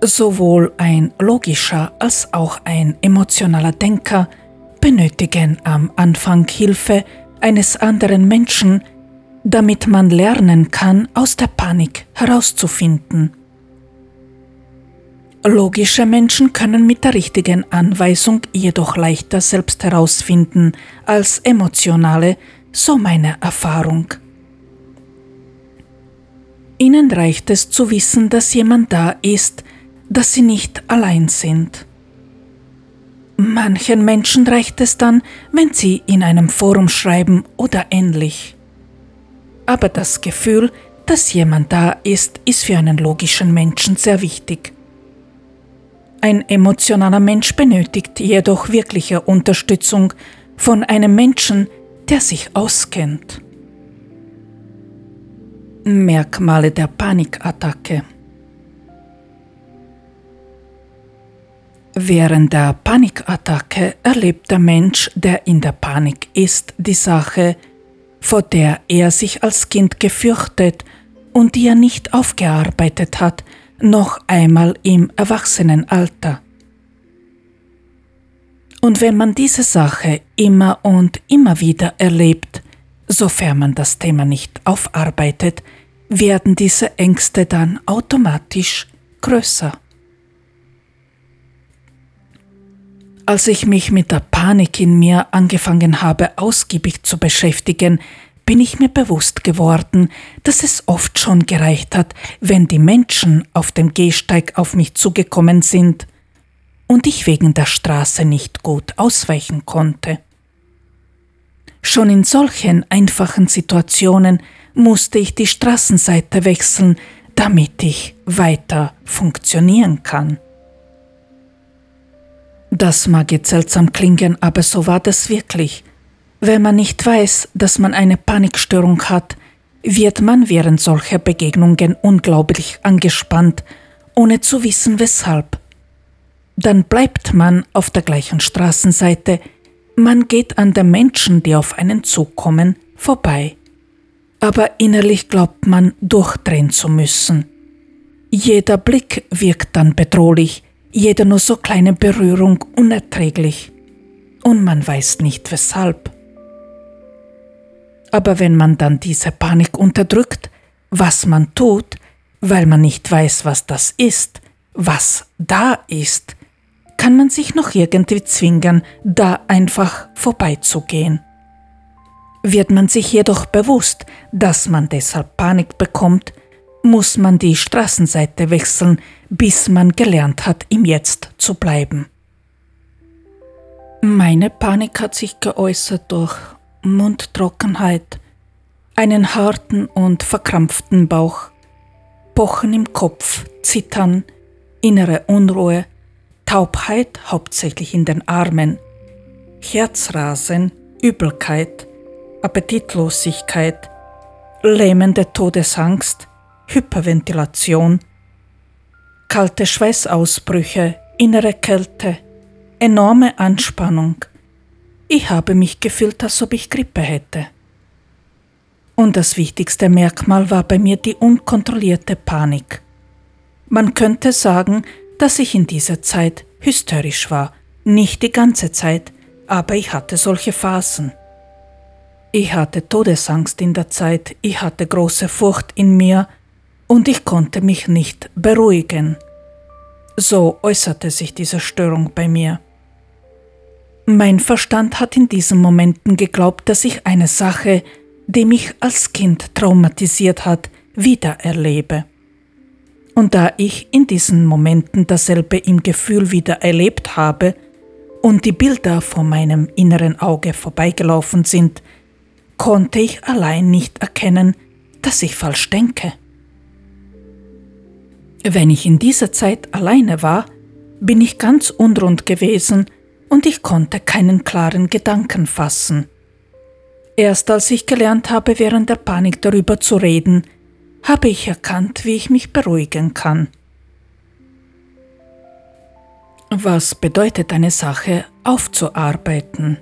Sowohl ein logischer als auch ein emotionaler Denker benötigen am Anfang Hilfe eines anderen Menschen, damit man lernen kann, aus der Panik herauszufinden. Logische Menschen können mit der richtigen Anweisung jedoch leichter selbst herausfinden als emotionale, so meine Erfahrung. Ihnen reicht es zu wissen, dass jemand da ist, dass sie nicht allein sind. Manchen Menschen reicht es dann, wenn sie in einem Forum schreiben oder ähnlich. Aber das Gefühl, dass jemand da ist, ist für einen logischen Menschen sehr wichtig. Ein emotionaler Mensch benötigt jedoch wirkliche Unterstützung von einem Menschen, der sich auskennt. Merkmale der Panikattacke Während der Panikattacke erlebt der Mensch, der in der Panik ist, die Sache, vor der er sich als Kind gefürchtet und die er nicht aufgearbeitet hat, noch einmal im Erwachsenenalter. Und wenn man diese Sache immer und immer wieder erlebt, sofern man das Thema nicht aufarbeitet, werden diese Ängste dann automatisch größer. Als ich mich mit der Panik in mir angefangen habe ausgiebig zu beschäftigen, bin ich mir bewusst geworden, dass es oft schon gereicht hat, wenn die Menschen auf dem Gehsteig auf mich zugekommen sind und ich wegen der Straße nicht gut ausweichen konnte. Schon in solchen einfachen Situationen musste ich die Straßenseite wechseln, damit ich weiter funktionieren kann. Das mag jetzt seltsam klingen, aber so war das wirklich. Wenn man nicht weiß, dass man eine Panikstörung hat, wird man während solcher Begegnungen unglaublich angespannt, ohne zu wissen weshalb. Dann bleibt man auf der gleichen Straßenseite, man geht an den Menschen, die auf einen zukommen, vorbei. Aber innerlich glaubt man, durchdrehen zu müssen. Jeder Blick wirkt dann bedrohlich, jede nur so kleine Berührung unerträglich und man weiß nicht weshalb. Aber wenn man dann diese Panik unterdrückt, was man tut, weil man nicht weiß, was das ist, was da ist, kann man sich noch irgendwie zwingen, da einfach vorbeizugehen. Wird man sich jedoch bewusst, dass man deshalb Panik bekommt, muss man die Straßenseite wechseln, bis man gelernt hat, im Jetzt zu bleiben. Meine Panik hat sich geäußert durch Mundtrockenheit, einen harten und verkrampften Bauch, Pochen im Kopf, Zittern, innere Unruhe, Taubheit hauptsächlich in den Armen, Herzrasen, Übelkeit, Appetitlosigkeit, lähmende Todesangst, Hyperventilation, kalte Schweißausbrüche, innere Kälte, enorme Anspannung. Ich habe mich gefühlt, als ob ich Grippe hätte. Und das wichtigste Merkmal war bei mir die unkontrollierte Panik. Man könnte sagen, dass ich in dieser Zeit hysterisch war. Nicht die ganze Zeit, aber ich hatte solche Phasen. Ich hatte Todesangst in der Zeit, ich hatte große Furcht in mir und ich konnte mich nicht beruhigen. So äußerte sich diese Störung bei mir. Mein Verstand hat in diesen Momenten geglaubt, dass ich eine Sache die mich als Kind traumatisiert hat, wiedererlebe. Und da ich in diesen Momenten dasselbe im Gefühl wieder erlebt habe und die Bilder vor meinem inneren Auge vorbeigelaufen sind, konnte ich allein nicht erkennen, dass ich falsch denke. Wenn ich in dieser Zeit alleine war, bin ich ganz unrund gewesen und ich konnte keinen klaren Gedanken fassen. Erst als ich gelernt habe, während der Panik darüber zu reden, habe ich erkannt, wie ich mich beruhigen kann. Was bedeutet eine Sache aufzuarbeiten?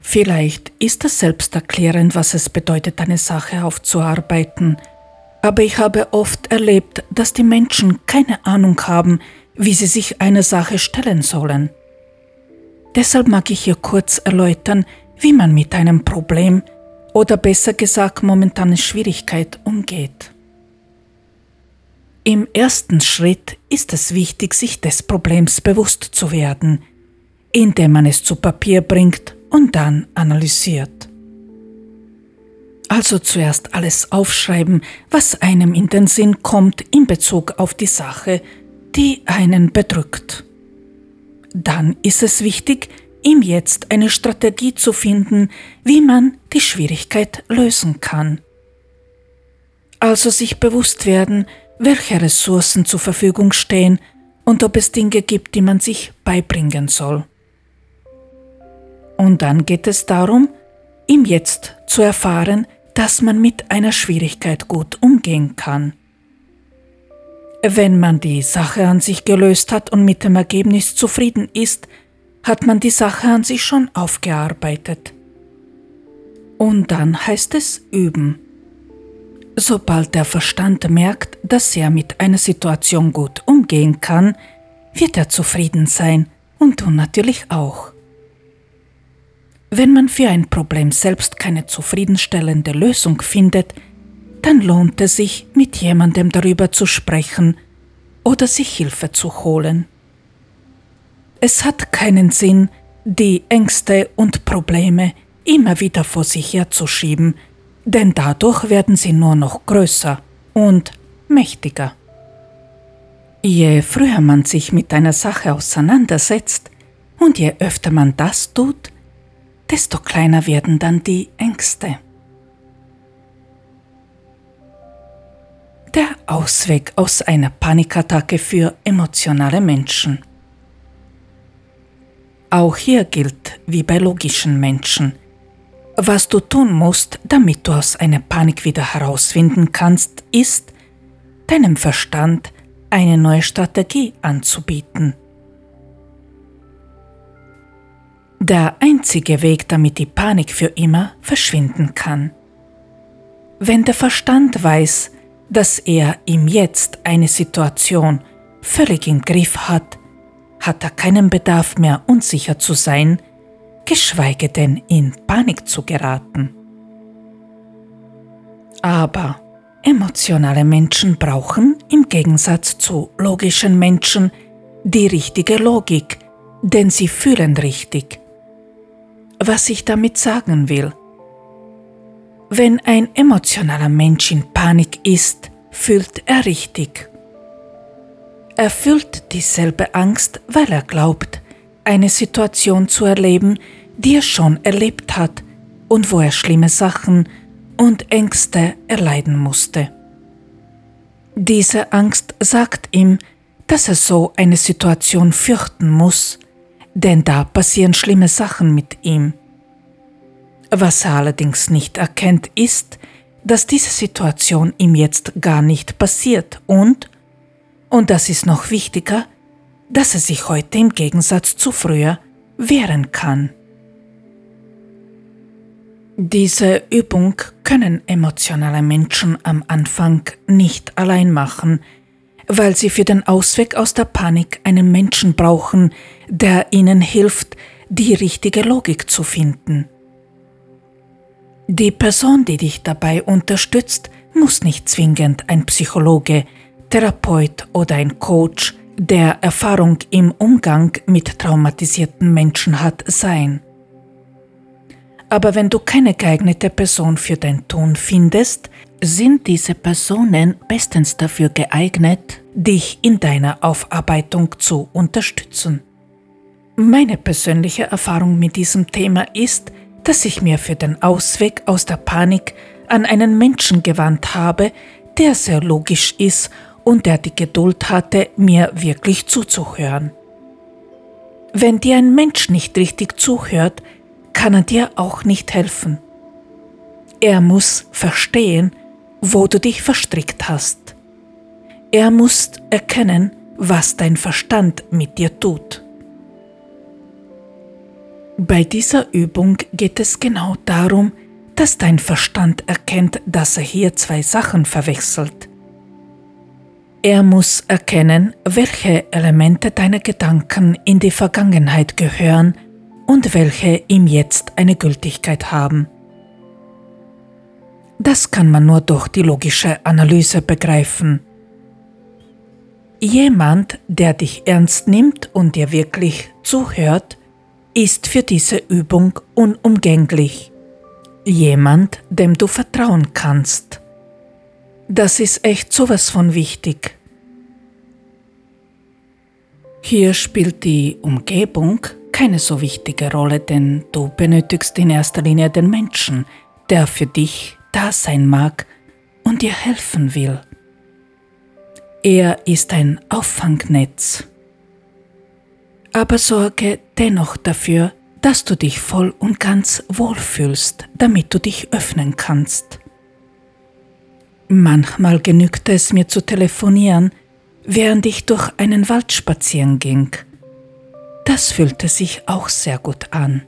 Vielleicht ist es selbsterklärend, was es bedeutet, eine Sache aufzuarbeiten, aber ich habe oft erlebt, dass die Menschen keine Ahnung haben, wie sie sich einer Sache stellen sollen. Deshalb mag ich hier kurz erläutern, wie man mit einem Problem oder besser gesagt momentane Schwierigkeit umgeht. Im ersten Schritt ist es wichtig, sich des Problems bewusst zu werden, indem man es zu Papier bringt und dann analysiert. Also zuerst alles aufschreiben, was einem in den Sinn kommt in Bezug auf die Sache, die einen bedrückt dann ist es wichtig, ihm Jetzt eine Strategie zu finden, wie man die Schwierigkeit lösen kann. Also sich bewusst werden, welche Ressourcen zur Verfügung stehen und ob es Dinge gibt, die man sich beibringen soll. Und dann geht es darum, ihm Jetzt zu erfahren, dass man mit einer Schwierigkeit gut umgehen kann. Wenn man die Sache an sich gelöst hat und mit dem Ergebnis zufrieden ist, hat man die Sache an sich schon aufgearbeitet. Und dann heißt es üben. Sobald der Verstand merkt, dass er mit einer Situation gut umgehen kann, wird er zufrieden sein und du natürlich auch. Wenn man für ein Problem selbst keine zufriedenstellende Lösung findet, dann lohnt es sich, mit jemandem darüber zu sprechen oder sich Hilfe zu holen. Es hat keinen Sinn, die Ängste und Probleme immer wieder vor sich herzuschieben, denn dadurch werden sie nur noch größer und mächtiger. Je früher man sich mit einer Sache auseinandersetzt und je öfter man das tut, desto kleiner werden dann die Ängste. der Ausweg aus einer Panikattacke für emotionale Menschen. Auch hier gilt wie bei logischen Menschen. Was du tun musst, damit du aus einer Panik wieder herausfinden kannst, ist, deinem Verstand eine neue Strategie anzubieten. Der einzige Weg, damit die Panik für immer verschwinden kann. Wenn der Verstand weiß, dass er im Jetzt eine Situation völlig im Griff hat, hat er keinen Bedarf mehr unsicher zu sein, geschweige denn in Panik zu geraten. Aber emotionale Menschen brauchen im Gegensatz zu logischen Menschen die richtige Logik, denn sie fühlen richtig. Was ich damit sagen will. Wenn ein emotionaler Mensch in Panik ist, fühlt er richtig. Er fühlt dieselbe Angst, weil er glaubt, eine Situation zu erleben, die er schon erlebt hat und wo er schlimme Sachen und Ängste erleiden musste. Diese Angst sagt ihm, dass er so eine Situation fürchten muss, denn da passieren schlimme Sachen mit ihm. Was er allerdings nicht erkennt, ist, dass diese Situation ihm jetzt gar nicht passiert und, und das ist noch wichtiger, dass er sich heute im Gegensatz zu früher wehren kann. Diese Übung können emotionale Menschen am Anfang nicht allein machen, weil sie für den Ausweg aus der Panik einen Menschen brauchen, der ihnen hilft, die richtige Logik zu finden. Die Person, die dich dabei unterstützt, muss nicht zwingend ein Psychologe, Therapeut oder ein Coach, der Erfahrung im Umgang mit traumatisierten Menschen hat, sein. Aber wenn du keine geeignete Person für dein Tun findest, sind diese Personen bestens dafür geeignet, dich in deiner Aufarbeitung zu unterstützen. Meine persönliche Erfahrung mit diesem Thema ist, dass ich mir für den Ausweg aus der Panik an einen Menschen gewandt habe, der sehr logisch ist und der die Geduld hatte, mir wirklich zuzuhören. Wenn dir ein Mensch nicht richtig zuhört, kann er dir auch nicht helfen. Er muss verstehen, wo du dich verstrickt hast. Er muss erkennen, was dein Verstand mit dir tut. Bei dieser Übung geht es genau darum, dass dein Verstand erkennt, dass er hier zwei Sachen verwechselt. Er muss erkennen, welche Elemente deiner Gedanken in die Vergangenheit gehören und welche ihm jetzt eine Gültigkeit haben. Das kann man nur durch die logische Analyse begreifen. Jemand, der dich ernst nimmt und dir wirklich zuhört, ist für diese Übung unumgänglich. Jemand, dem du vertrauen kannst. Das ist echt sowas von wichtig. Hier spielt die Umgebung keine so wichtige Rolle, denn du benötigst in erster Linie den Menschen, der für dich da sein mag und dir helfen will. Er ist ein Auffangnetz. Aber sorge dennoch dafür, dass du dich voll und ganz wohlfühlst, damit du dich öffnen kannst. Manchmal genügte es mir zu telefonieren, während ich durch einen Wald spazieren ging. Das fühlte sich auch sehr gut an.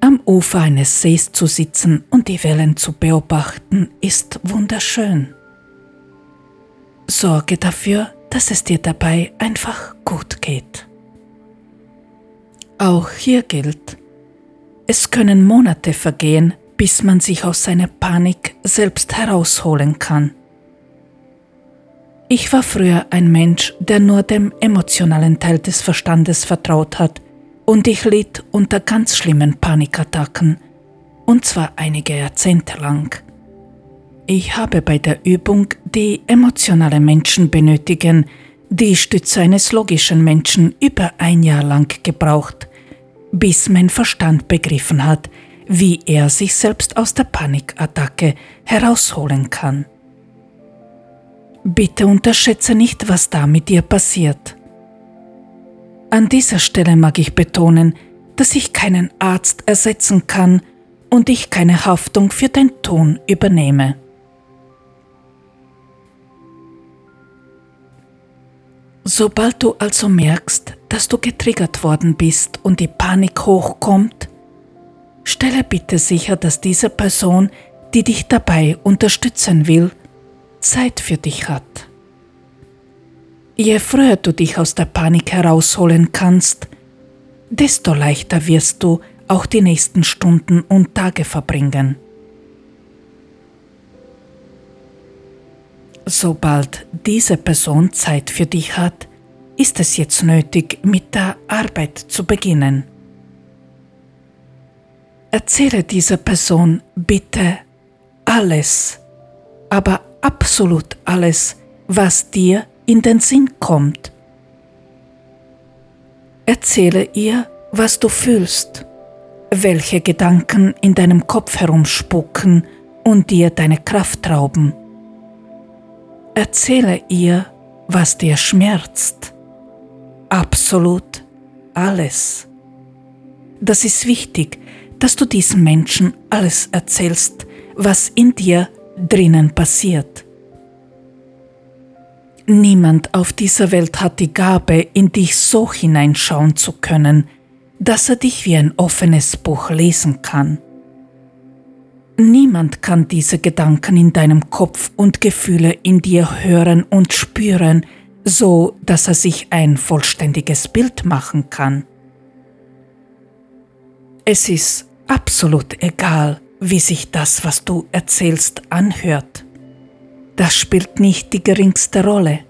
Am Ufer eines Sees zu sitzen und die Wellen zu beobachten, ist wunderschön. Sorge dafür, dass es dir dabei einfach gut geht. Auch hier gilt, es können Monate vergehen, bis man sich aus seiner Panik selbst herausholen kann. Ich war früher ein Mensch, der nur dem emotionalen Teil des Verstandes vertraut hat, und ich litt unter ganz schlimmen Panikattacken, und zwar einige Jahrzehnte lang. Ich habe bei der Übung, die emotionale Menschen benötigen, die Stütze eines logischen Menschen über ein Jahr lang gebraucht, bis mein Verstand begriffen hat, wie er sich selbst aus der Panikattacke herausholen kann. Bitte unterschätze nicht, was da mit dir passiert. An dieser Stelle mag ich betonen, dass ich keinen Arzt ersetzen kann und ich keine Haftung für dein Tun übernehme. Sobald du also merkst, dass du getriggert worden bist und die Panik hochkommt, stelle bitte sicher, dass diese Person, die dich dabei unterstützen will, Zeit für dich hat. Je früher du dich aus der Panik herausholen kannst, desto leichter wirst du auch die nächsten Stunden und Tage verbringen. Sobald diese Person Zeit für dich hat, ist es jetzt nötig, mit der Arbeit zu beginnen. Erzähle dieser Person bitte alles, aber absolut alles, was dir in den Sinn kommt. Erzähle ihr, was du fühlst, welche Gedanken in deinem Kopf herumspucken und dir deine Kraft rauben. Erzähle ihr, was dir schmerzt. Absolut alles. Das ist wichtig, dass du diesen Menschen alles erzählst, was in dir drinnen passiert. Niemand auf dieser Welt hat die Gabe, in dich so hineinschauen zu können, dass er dich wie ein offenes Buch lesen kann. Niemand kann diese Gedanken in deinem Kopf und Gefühle in dir hören und spüren, so dass er sich ein vollständiges Bild machen kann. Es ist absolut egal, wie sich das, was du erzählst, anhört. Das spielt nicht die geringste Rolle.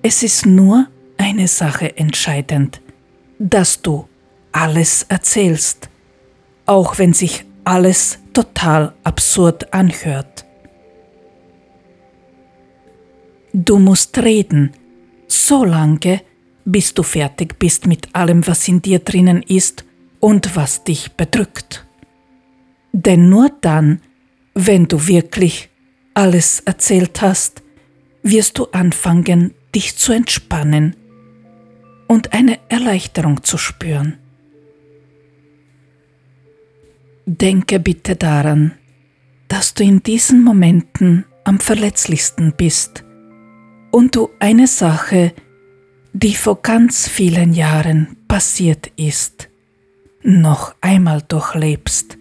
Es ist nur eine Sache entscheidend, dass du alles erzählst, auch wenn sich alles total absurd anhört. Du musst reden, so lange, bis du fertig bist mit allem, was in dir drinnen ist und was dich bedrückt. Denn nur dann, wenn du wirklich alles erzählt hast, wirst du anfangen, dich zu entspannen und eine Erleichterung zu spüren. Denke bitte daran, dass du in diesen Momenten am verletzlichsten bist und du eine Sache, die vor ganz vielen Jahren passiert ist, noch einmal durchlebst.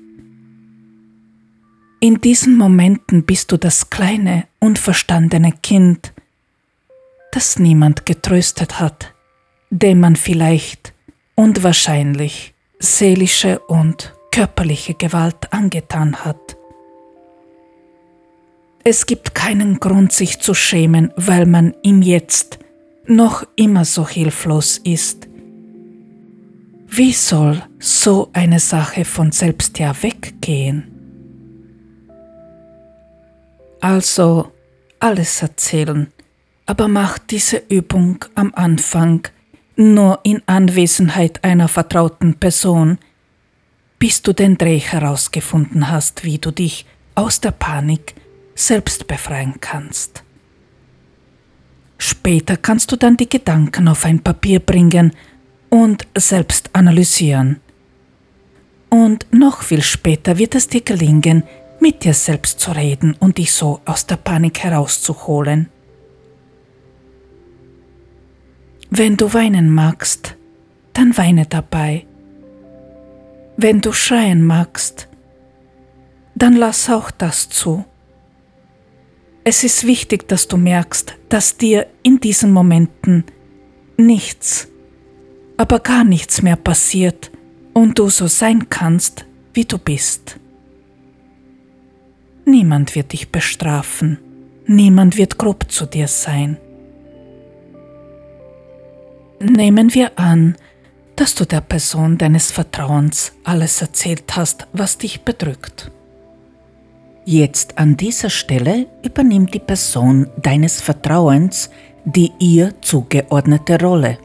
In diesen Momenten bist du das kleine, unverstandene Kind, das niemand getröstet hat, dem man vielleicht und wahrscheinlich seelische und körperliche Gewalt angetan hat. Es gibt keinen Grund, sich zu schämen, weil man im Jetzt noch immer so hilflos ist. Wie soll so eine Sache von selbst ja weggehen? Also alles erzählen, aber mach diese Übung am Anfang nur in Anwesenheit einer vertrauten Person, bis du den Dreh herausgefunden hast, wie du dich aus der Panik selbst befreien kannst. Später kannst du dann die Gedanken auf ein Papier bringen und selbst analysieren. Und noch viel später wird es dir gelingen, mit dir selbst zu reden und dich so aus der Panik herauszuholen. Wenn du weinen magst, dann weine dabei wenn du schreien magst, dann lass auch das zu. Es ist wichtig, dass du merkst, dass dir in diesen Momenten nichts, aber gar nichts mehr passiert und du so sein kannst, wie du bist. Niemand wird dich bestrafen, niemand wird grob zu dir sein. Nehmen wir an, dass du der Person deines Vertrauens alles erzählt hast, was dich bedrückt. Jetzt an dieser Stelle übernimmt die Person deines Vertrauens die ihr zugeordnete Rolle.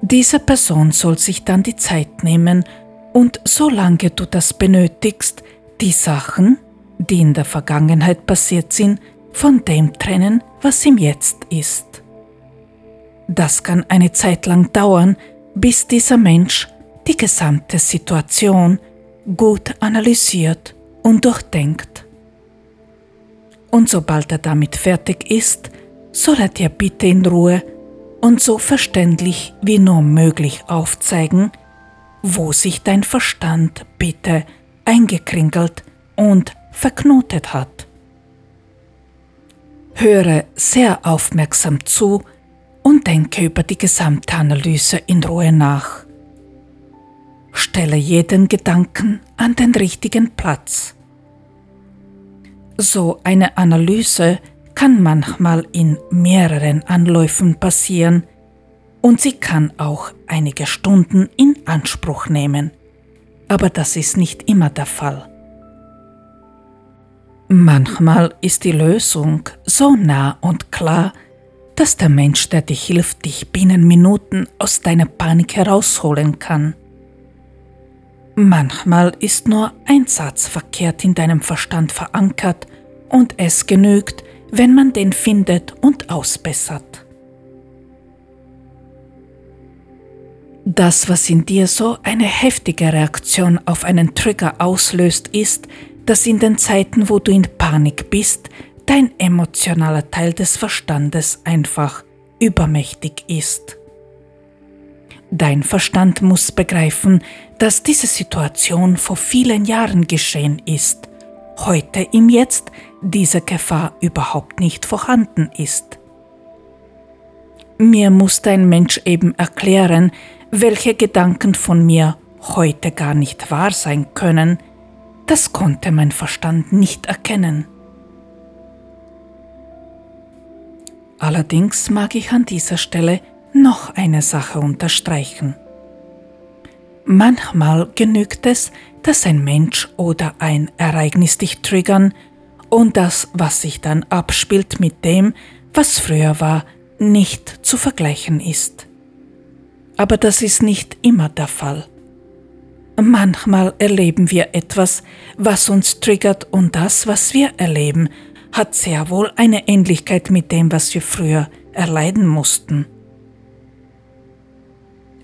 Diese Person soll sich dann die Zeit nehmen und solange du das benötigst, die Sachen, die in der Vergangenheit passiert sind, von dem trennen, was im Jetzt ist. Das kann eine Zeit lang dauern, bis dieser Mensch die gesamte Situation gut analysiert und durchdenkt. Und sobald er damit fertig ist, soll er dir bitte in Ruhe und so verständlich wie nur möglich aufzeigen, wo sich dein Verstand bitte eingekringelt und verknotet hat. Höre sehr aufmerksam zu, und denke über die gesamte Analyse in Ruhe nach. Stelle jeden Gedanken an den richtigen Platz. So eine Analyse kann manchmal in mehreren Anläufen passieren und sie kann auch einige Stunden in Anspruch nehmen. aber das ist nicht immer der Fall. Manchmal ist die Lösung so nah und klar, dass der Mensch, der dir hilft, dich binnen Minuten aus deiner Panik herausholen kann. Manchmal ist nur ein Satz verkehrt in deinem Verstand verankert und es genügt, wenn man den findet und ausbessert. Das, was in dir so eine heftige Reaktion auf einen Trigger auslöst, ist, dass in den Zeiten, wo du in Panik bist, dein emotionaler Teil des Verstandes einfach übermächtig ist. Dein Verstand muss begreifen, dass diese Situation vor vielen Jahren geschehen ist, heute im Jetzt diese Gefahr überhaupt nicht vorhanden ist. Mir musste ein Mensch eben erklären, welche Gedanken von mir heute gar nicht wahr sein können, das konnte mein Verstand nicht erkennen. Allerdings mag ich an dieser Stelle noch eine Sache unterstreichen. Manchmal genügt es, dass ein Mensch oder ein Ereignis dich triggern und das, was sich dann abspielt mit dem, was früher war, nicht zu vergleichen ist. Aber das ist nicht immer der Fall. Manchmal erleben wir etwas, was uns triggert und das, was wir erleben, hat sehr wohl eine Ähnlichkeit mit dem, was wir früher erleiden mussten.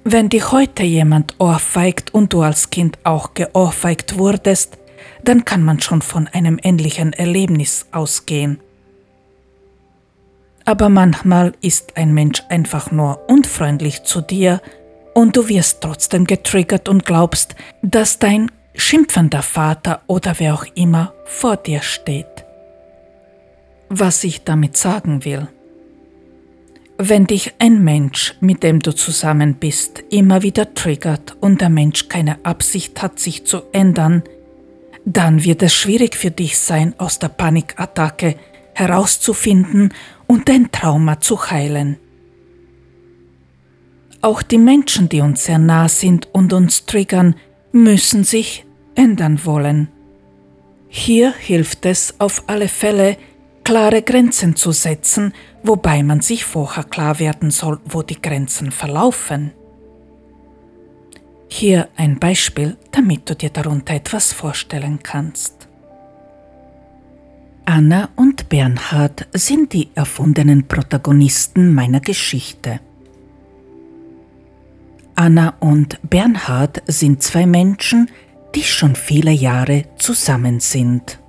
Wenn dich heute jemand ohrfeigt und du als Kind auch geohrfeigt wurdest, dann kann man schon von einem ähnlichen Erlebnis ausgehen. Aber manchmal ist ein Mensch einfach nur unfreundlich zu dir und du wirst trotzdem getriggert und glaubst, dass dein schimpfender Vater oder wer auch immer vor dir steht. Was ich damit sagen will. Wenn dich ein Mensch, mit dem du zusammen bist, immer wieder triggert und der Mensch keine Absicht hat, sich zu ändern, dann wird es schwierig für dich sein, aus der Panikattacke herauszufinden und dein Trauma zu heilen. Auch die Menschen, die uns sehr nah sind und uns triggern, müssen sich ändern wollen. Hier hilft es auf alle Fälle, klare Grenzen zu setzen, wobei man sich vorher klar werden soll, wo die Grenzen verlaufen. Hier ein Beispiel, damit du dir darunter etwas vorstellen kannst. Anna und Bernhard sind die erfundenen Protagonisten meiner Geschichte. Anna und Bernhard sind zwei Menschen, die schon viele Jahre zusammen sind.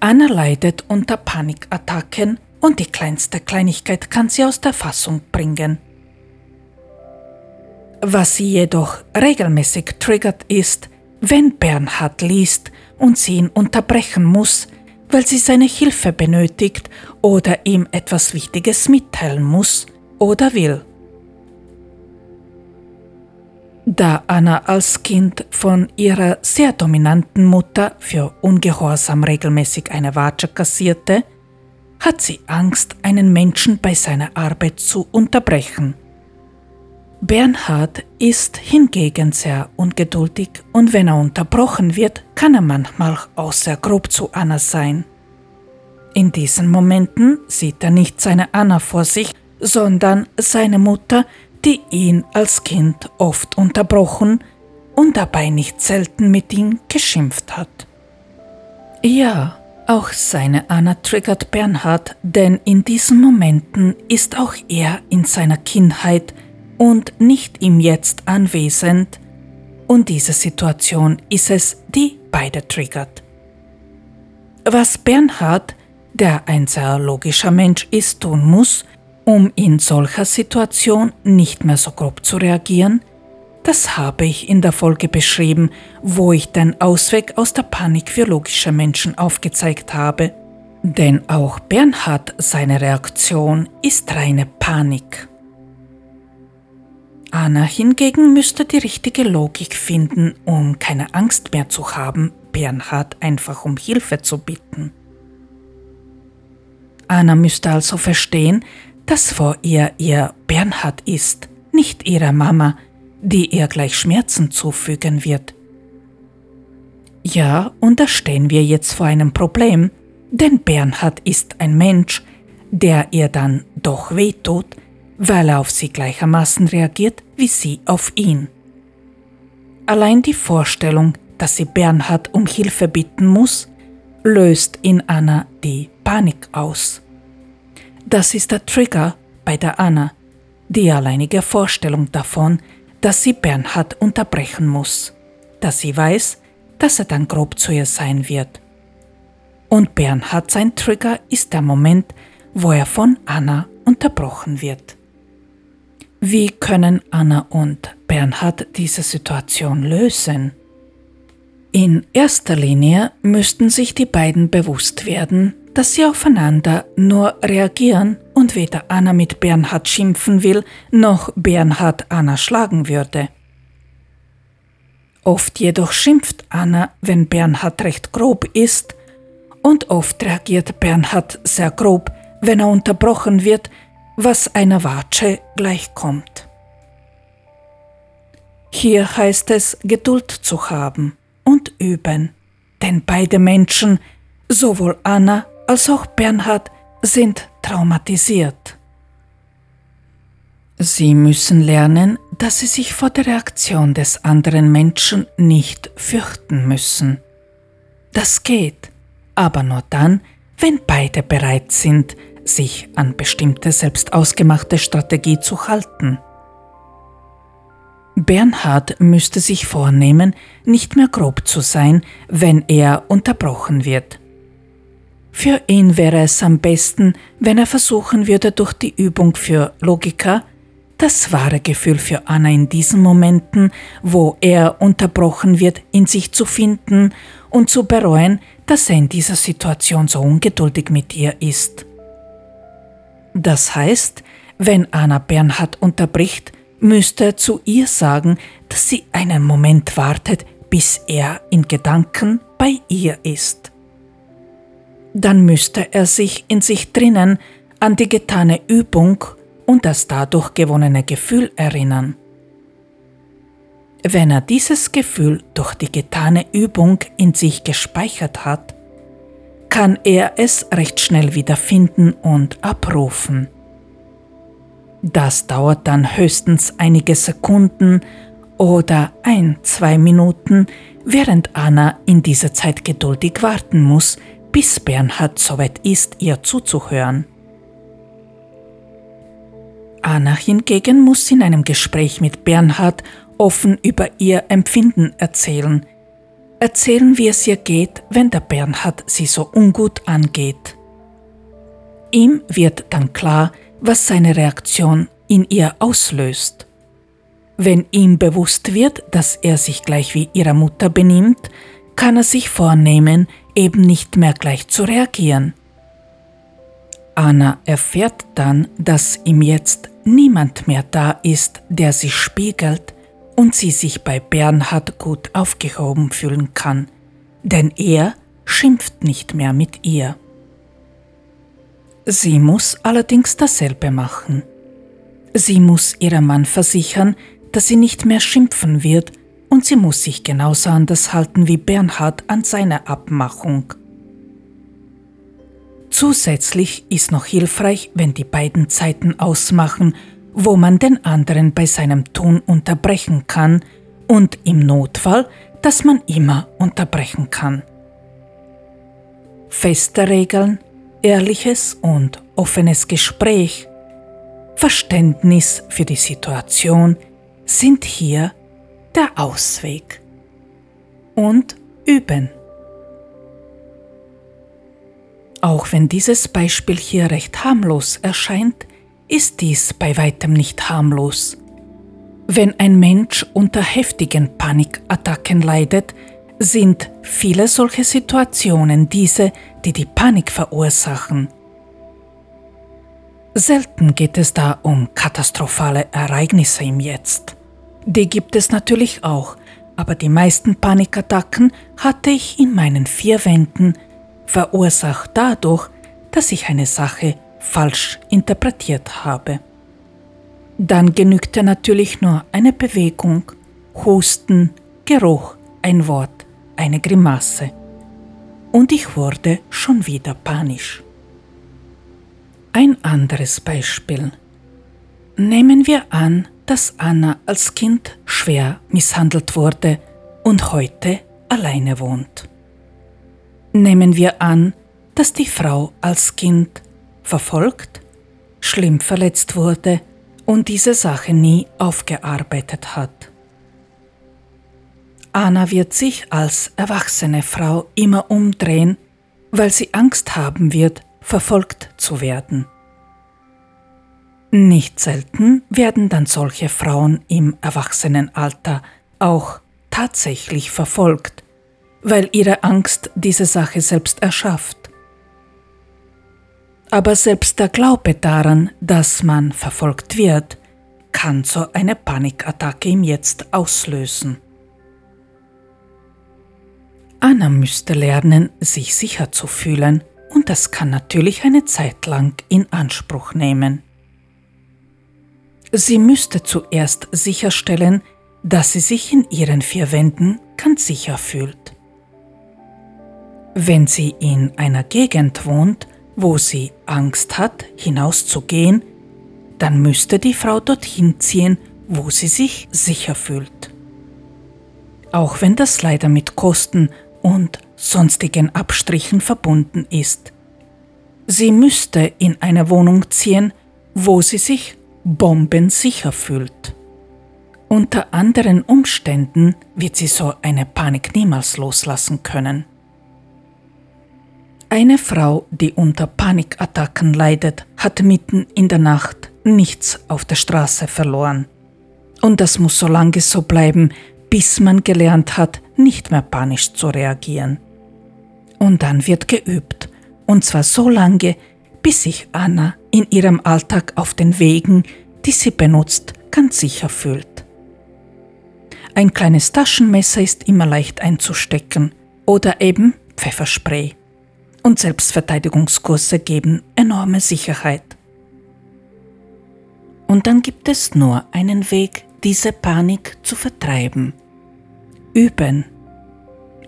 Anna leidet unter Panikattacken und die kleinste Kleinigkeit kann sie aus der Fassung bringen. Was sie jedoch regelmäßig triggert ist, wenn Bernhard liest und sie ihn unterbrechen muss, weil sie seine Hilfe benötigt oder ihm etwas Wichtiges mitteilen muss oder will. Da Anna als Kind von ihrer sehr dominanten Mutter für Ungehorsam regelmäßig eine Watsche kassierte, hat sie Angst, einen Menschen bei seiner Arbeit zu unterbrechen. Bernhard ist hingegen sehr ungeduldig und wenn er unterbrochen wird, kann er manchmal auch sehr grob zu Anna sein. In diesen Momenten sieht er nicht seine Anna vor sich, sondern seine Mutter, die ihn als Kind oft unterbrochen und dabei nicht selten mit ihm geschimpft hat. Ja, auch seine Anna triggert Bernhard, denn in diesen Momenten ist auch er in seiner Kindheit und nicht im Jetzt anwesend, und diese Situation ist es, die beide triggert. Was Bernhard, der ein sehr logischer Mensch ist, tun muss, um in solcher Situation nicht mehr so grob zu reagieren? Das habe ich in der Folge beschrieben, wo ich den Ausweg aus der Panik für logische Menschen aufgezeigt habe. Denn auch Bernhard seine Reaktion ist reine Panik. Anna hingegen müsste die richtige Logik finden, um keine Angst mehr zu haben, Bernhard einfach um Hilfe zu bitten. Anna müsste also verstehen, dass vor ihr ihr Bernhard ist, nicht ihre Mama, die ihr gleich Schmerzen zufügen wird. Ja, und da stehen wir jetzt vor einem Problem, denn Bernhard ist ein Mensch, der ihr dann doch wehtut, weil er auf sie gleichermaßen reagiert wie sie auf ihn. Allein die Vorstellung, dass sie Bernhard um Hilfe bitten muss, löst in Anna die Panik aus. Das ist der Trigger bei der Anna, die alleinige Vorstellung davon, dass sie Bernhard unterbrechen muss, dass sie weiß, dass er dann grob zu ihr sein wird. Und Bernhard sein Trigger ist der Moment, wo er von Anna unterbrochen wird. Wie können Anna und Bernhard diese Situation lösen? In erster Linie müssten sich die beiden bewusst werden, dass sie aufeinander nur reagieren und weder Anna mit Bernhard schimpfen will, noch Bernhard Anna schlagen würde. Oft jedoch schimpft Anna, wenn Bernhard recht grob ist, und oft reagiert Bernhard sehr grob, wenn er unterbrochen wird, was einer Watsche gleichkommt. Hier heißt es, Geduld zu haben und üben, denn beide Menschen, sowohl Anna als auch Bernhard, sind traumatisiert. Sie müssen lernen, dass sie sich vor der Reaktion des anderen Menschen nicht fürchten müssen. Das geht, aber nur dann, wenn beide bereit sind, sich an bestimmte selbst ausgemachte Strategie zu halten. Bernhard müsste sich vornehmen, nicht mehr grob zu sein, wenn er unterbrochen wird. Für ihn wäre es am besten, wenn er versuchen würde, durch die Übung für Logika das wahre Gefühl für Anna in diesen Momenten, wo er unterbrochen wird, in sich zu finden und zu bereuen, dass er in dieser Situation so ungeduldig mit ihr ist. Das heißt, wenn Anna Bernhard unterbricht, müsste er zu ihr sagen, dass sie einen Moment wartet, bis er in Gedanken bei ihr ist. Dann müsste er sich in sich drinnen an die getane Übung und das dadurch gewonnene Gefühl erinnern. Wenn er dieses Gefühl durch die getane Übung in sich gespeichert hat, kann er es recht schnell wiederfinden und abrufen. Das dauert dann höchstens einige Sekunden oder ein, zwei Minuten, während Anna in dieser Zeit geduldig warten muss, bis Bernhard soweit ist, ihr zuzuhören. Anna hingegen muss in einem Gespräch mit Bernhard offen über ihr Empfinden erzählen. Erzählen, wie es ihr geht, wenn der Bernhard sie so ungut angeht. Ihm wird dann klar, was seine Reaktion in ihr auslöst. Wenn ihm bewusst wird, dass er sich gleich wie ihre Mutter benimmt, kann er sich vornehmen, eben nicht mehr gleich zu reagieren. Anna erfährt dann, dass ihm jetzt niemand mehr da ist, der sie spiegelt und sie sich bei Bernhard gut aufgehoben fühlen kann, denn er schimpft nicht mehr mit ihr. Sie muss allerdings dasselbe machen. Sie muss ihrem Mann versichern, dass sie nicht mehr schimpfen wird und sie muss sich genauso anders halten wie Bernhard an seiner Abmachung. Zusätzlich ist noch hilfreich, wenn die beiden Zeiten ausmachen, wo man den anderen bei seinem Tun unterbrechen kann und im Notfall, dass man immer unterbrechen kann. Feste Regeln, ehrliches und offenes Gespräch, Verständnis für die Situation sind hier der Ausweg. Und üben. Auch wenn dieses Beispiel hier recht harmlos erscheint, ist dies bei weitem nicht harmlos. Wenn ein Mensch unter heftigen Panikattacken leidet, sind viele solche Situationen diese, die die Panik verursachen. Selten geht es da um katastrophale Ereignisse im Jetzt. Die gibt es natürlich auch, aber die meisten Panikattacken hatte ich in meinen vier Wänden, verursacht dadurch, dass ich eine Sache falsch interpretiert habe. Dann genügte natürlich nur eine Bewegung, Husten, Geruch, ein Wort, eine Grimasse. Und ich wurde schon wieder panisch. Ein anderes Beispiel. Nehmen wir an, dass Anna als Kind schwer misshandelt wurde und heute alleine wohnt. Nehmen wir an, dass die Frau als Kind verfolgt, schlimm verletzt wurde und diese Sache nie aufgearbeitet hat. Anna wird sich als erwachsene Frau immer umdrehen, weil sie Angst haben wird, verfolgt zu werden. Nicht selten werden dann solche Frauen im Erwachsenenalter auch tatsächlich verfolgt, weil ihre Angst diese Sache selbst erschafft. Aber selbst der Glaube daran, dass man verfolgt wird, kann so eine Panikattacke im Jetzt auslösen. Anna müsste lernen, sich sicher zu fühlen, und das kann natürlich eine Zeit lang in Anspruch nehmen. Sie müsste zuerst sicherstellen, dass sie sich in ihren vier Wänden ganz sicher fühlt. Wenn sie in einer Gegend wohnt, wo sie Angst hat, hinauszugehen, dann müsste die Frau dorthin ziehen, wo sie sich sicher fühlt. Auch wenn das leider mit Kosten und sonstigen Abstrichen verbunden ist. Sie müsste in eine Wohnung ziehen, wo sie sich bombensicher fühlt. Unter anderen Umständen wird sie so eine Panik niemals loslassen können. Eine Frau, die unter Panikattacken leidet, hat mitten in der Nacht nichts auf der Straße verloren. Und das muss so lange so bleiben, bis man gelernt hat, nicht mehr panisch zu reagieren. Und dann wird geübt, und zwar so lange, bis sich Anna in ihrem Alltag auf den Wegen, die sie benutzt, ganz sicher fühlt. Ein kleines Taschenmesser ist immer leicht einzustecken oder eben Pfefferspray und Selbstverteidigungskurse geben enorme Sicherheit. Und dann gibt es nur einen Weg, diese Panik zu vertreiben. Üben.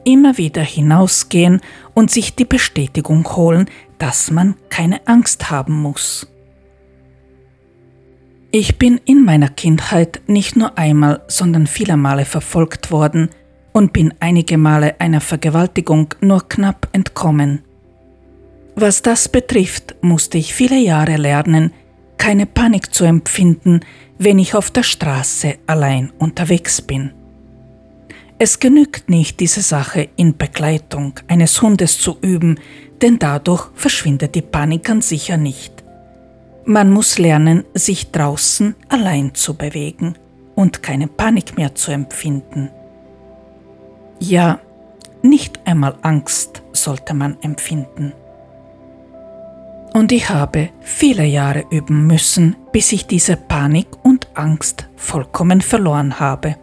Immer wieder hinausgehen und sich die Bestätigung holen, dass man keine Angst haben muss. Ich bin in meiner Kindheit nicht nur einmal, sondern viele Male verfolgt worden und bin einige Male einer Vergewaltigung nur knapp entkommen. Was das betrifft, musste ich viele Jahre lernen, keine Panik zu empfinden, wenn ich auf der Straße allein unterwegs bin. Es genügt nicht, diese Sache in Begleitung eines Hundes zu üben, denn dadurch verschwindet die Panik ganz sicher nicht. Man muss lernen, sich draußen allein zu bewegen und keine Panik mehr zu empfinden. Ja, nicht einmal Angst sollte man empfinden. Und ich habe viele Jahre üben müssen, bis ich diese Panik und Angst vollkommen verloren habe.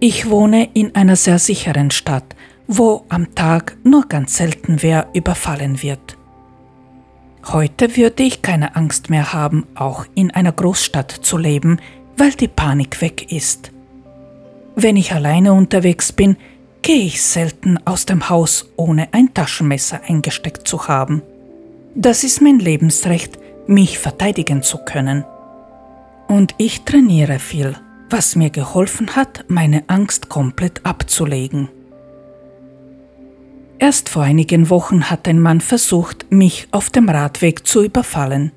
Ich wohne in einer sehr sicheren Stadt, wo am Tag nur ganz selten wer überfallen wird. Heute würde ich keine Angst mehr haben, auch in einer Großstadt zu leben, weil die Panik weg ist. Wenn ich alleine unterwegs bin, gehe ich selten aus dem Haus, ohne ein Taschenmesser eingesteckt zu haben. Das ist mein Lebensrecht, mich verteidigen zu können. Und ich trainiere viel, was mir geholfen hat, meine Angst komplett abzulegen. Erst vor einigen Wochen hat ein Mann versucht, mich auf dem Radweg zu überfallen.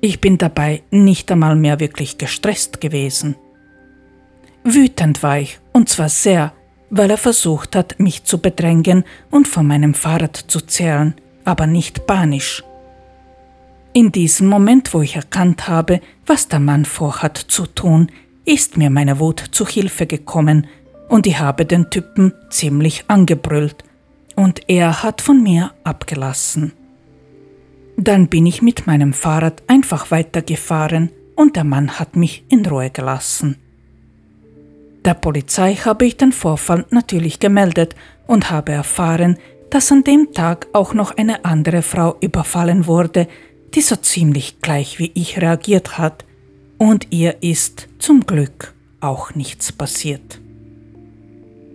Ich bin dabei nicht einmal mehr wirklich gestresst gewesen. Wütend war ich, und zwar sehr, weil er versucht hat, mich zu bedrängen und von meinem Fahrrad zu zerren, aber nicht panisch. In diesem Moment, wo ich erkannt habe, was der Mann vorhat zu tun, ist mir meine Wut zu Hilfe gekommen und ich habe den Typen ziemlich angebrüllt und er hat von mir abgelassen. Dann bin ich mit meinem Fahrrad einfach weitergefahren und der Mann hat mich in Ruhe gelassen. Der Polizei habe ich den Vorfall natürlich gemeldet und habe erfahren, dass an dem Tag auch noch eine andere Frau überfallen wurde, die so ziemlich gleich wie ich reagiert hat und ihr ist zum Glück auch nichts passiert.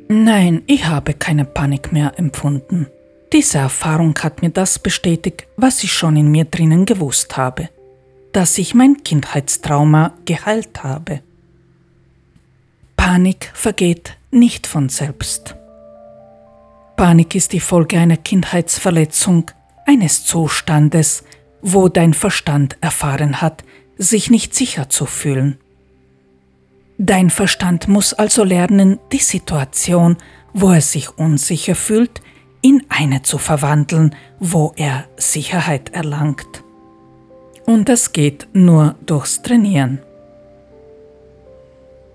Nein, ich habe keine Panik mehr empfunden. Diese Erfahrung hat mir das bestätigt, was ich schon in mir drinnen gewusst habe, dass ich mein Kindheitstrauma geheilt habe. Panik vergeht nicht von selbst. Panik ist die Folge einer Kindheitsverletzung, eines Zustandes, wo dein Verstand erfahren hat, sich nicht sicher zu fühlen. Dein Verstand muss also lernen, die Situation, wo er sich unsicher fühlt, in eine zu verwandeln, wo er Sicherheit erlangt. Und das geht nur durchs Trainieren.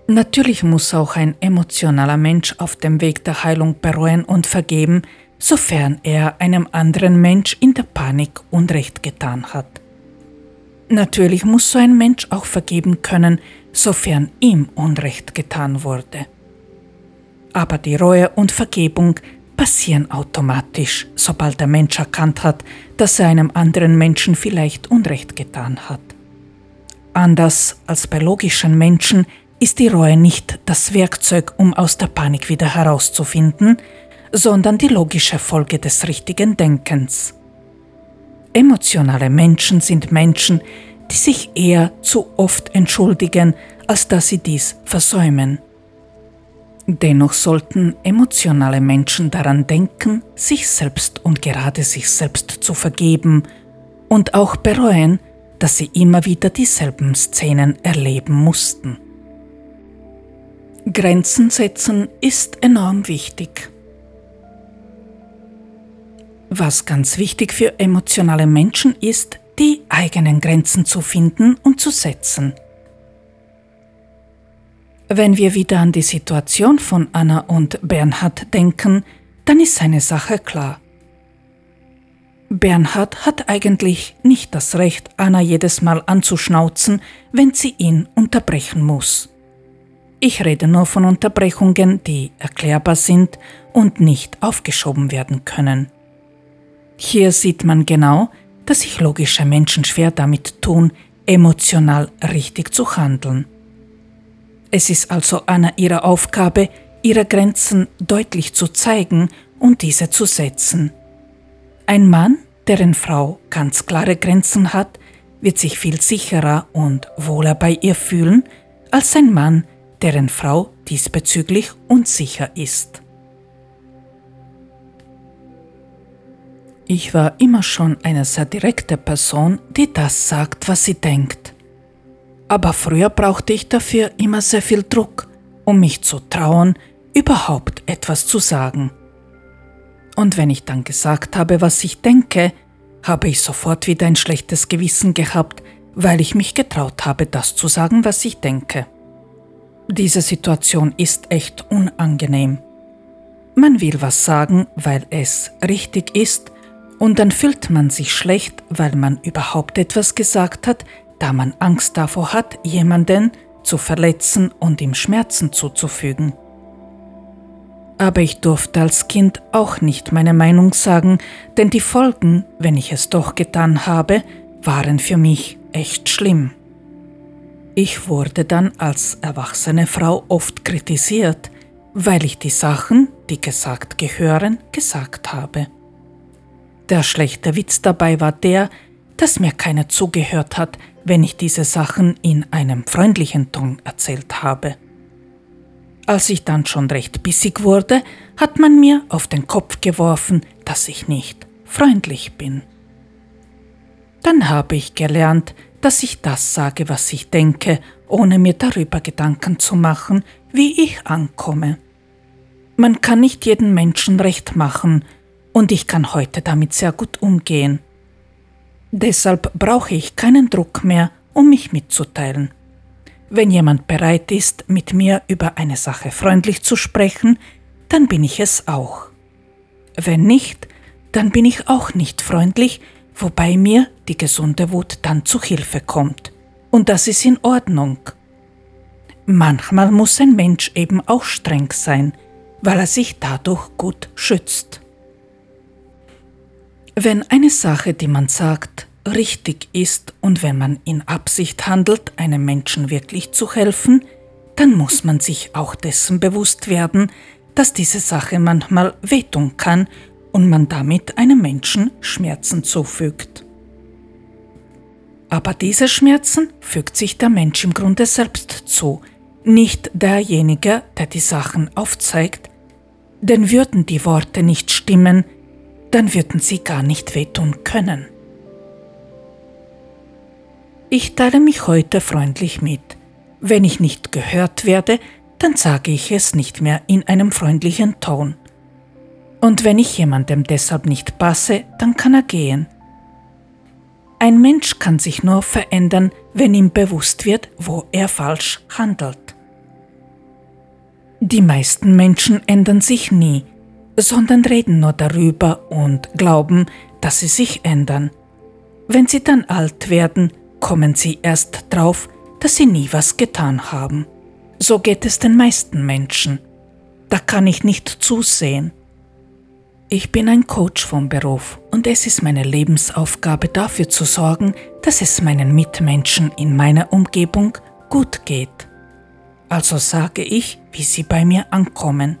Natürlich muss auch ein emotionaler Mensch auf dem Weg der Heilung bereuen und vergeben, sofern er einem anderen Mensch in der Panik Unrecht getan hat. Natürlich muss so ein Mensch auch vergeben können, sofern ihm Unrecht getan wurde. Aber die Reue und Vergebung passieren automatisch, sobald der Mensch erkannt hat, dass er einem anderen Menschen vielleicht Unrecht getan hat. Anders als bei logischen Menschen ist die Reue nicht das Werkzeug, um aus der Panik wieder herauszufinden, sondern die logische Folge des richtigen Denkens. Emotionale Menschen sind Menschen, die sich eher zu oft entschuldigen, als dass sie dies versäumen. Dennoch sollten emotionale Menschen daran denken, sich selbst und gerade sich selbst zu vergeben und auch bereuen, dass sie immer wieder dieselben Szenen erleben mussten. Grenzen setzen ist enorm wichtig. Was ganz wichtig für emotionale Menschen ist, die eigenen Grenzen zu finden und zu setzen. Wenn wir wieder an die Situation von Anna und Bernhard denken, dann ist eine Sache klar. Bernhard hat eigentlich nicht das Recht, Anna jedes Mal anzuschnauzen, wenn sie ihn unterbrechen muss. Ich rede nur von Unterbrechungen, die erklärbar sind und nicht aufgeschoben werden können. Hier sieht man genau, dass sich logische Menschen schwer damit tun, emotional richtig zu handeln. Es ist also einer ihrer Aufgabe, ihre Grenzen deutlich zu zeigen und diese zu setzen. Ein Mann, deren Frau ganz klare Grenzen hat, wird sich viel sicherer und wohler bei ihr fühlen, als ein Mann, deren Frau diesbezüglich unsicher ist. Ich war immer schon eine sehr direkte Person, die das sagt, was sie denkt aber früher brauchte ich dafür immer sehr viel Druck, um mich zu trauen, überhaupt etwas zu sagen. Und wenn ich dann gesagt habe, was ich denke, habe ich sofort wieder ein schlechtes Gewissen gehabt, weil ich mich getraut habe, das zu sagen, was ich denke. Diese Situation ist echt unangenehm. Man will was sagen, weil es richtig ist, und dann fühlt man sich schlecht, weil man überhaupt etwas gesagt hat, da man Angst davor hat, jemanden zu verletzen und ihm Schmerzen zuzufügen. Aber ich durfte als Kind auch nicht meine Meinung sagen, denn die Folgen, wenn ich es doch getan habe, waren für mich echt schlimm. Ich wurde dann als erwachsene Frau oft kritisiert, weil ich die Sachen, die gesagt gehören, gesagt habe. Der schlechte Witz dabei war der, dass mir keiner zugehört hat, wenn ich diese Sachen in einem freundlichen Ton erzählt habe. Als ich dann schon recht bissig wurde, hat man mir auf den Kopf geworfen, dass ich nicht freundlich bin. Dann habe ich gelernt, dass ich das sage, was ich denke, ohne mir darüber Gedanken zu machen, wie ich ankomme. Man kann nicht jedem Menschen recht machen, und ich kann heute damit sehr gut umgehen. Deshalb brauche ich keinen Druck mehr, um mich mitzuteilen. Wenn jemand bereit ist, mit mir über eine Sache freundlich zu sprechen, dann bin ich es auch. Wenn nicht, dann bin ich auch nicht freundlich, wobei mir die gesunde Wut dann zu Hilfe kommt. Und das ist in Ordnung. Manchmal muss ein Mensch eben auch streng sein, weil er sich dadurch gut schützt. Wenn eine Sache, die man sagt, richtig ist und wenn man in Absicht handelt, einem Menschen wirklich zu helfen, dann muss man sich auch dessen bewusst werden, dass diese Sache manchmal wehtun kann und man damit einem Menschen Schmerzen zufügt. Aber diese Schmerzen fügt sich der Mensch im Grunde selbst zu, nicht derjenige, der die Sachen aufzeigt, denn würden die Worte nicht stimmen, dann würden sie gar nicht wehtun können. Ich teile mich heute freundlich mit. Wenn ich nicht gehört werde, dann sage ich es nicht mehr in einem freundlichen Ton. Und wenn ich jemandem deshalb nicht passe, dann kann er gehen. Ein Mensch kann sich nur verändern, wenn ihm bewusst wird, wo er falsch handelt. Die meisten Menschen ändern sich nie, sondern reden nur darüber und glauben, dass sie sich ändern. Wenn sie dann alt werden, kommen sie erst drauf, dass sie nie was getan haben. So geht es den meisten Menschen. Da kann ich nicht zusehen. Ich bin ein Coach vom Beruf und es ist meine Lebensaufgabe dafür zu sorgen, dass es meinen Mitmenschen in meiner Umgebung gut geht. Also sage ich, wie sie bei mir ankommen.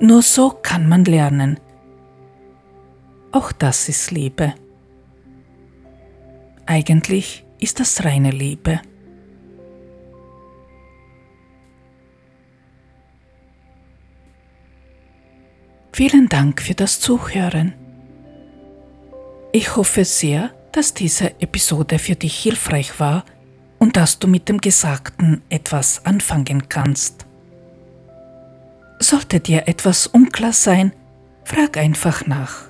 Nur so kann man lernen. Auch das ist Liebe. Eigentlich ist das reine Liebe. Vielen Dank für das Zuhören. Ich hoffe sehr, dass diese Episode für dich hilfreich war und dass du mit dem Gesagten etwas anfangen kannst. Sollte dir etwas unklar sein, frag einfach nach.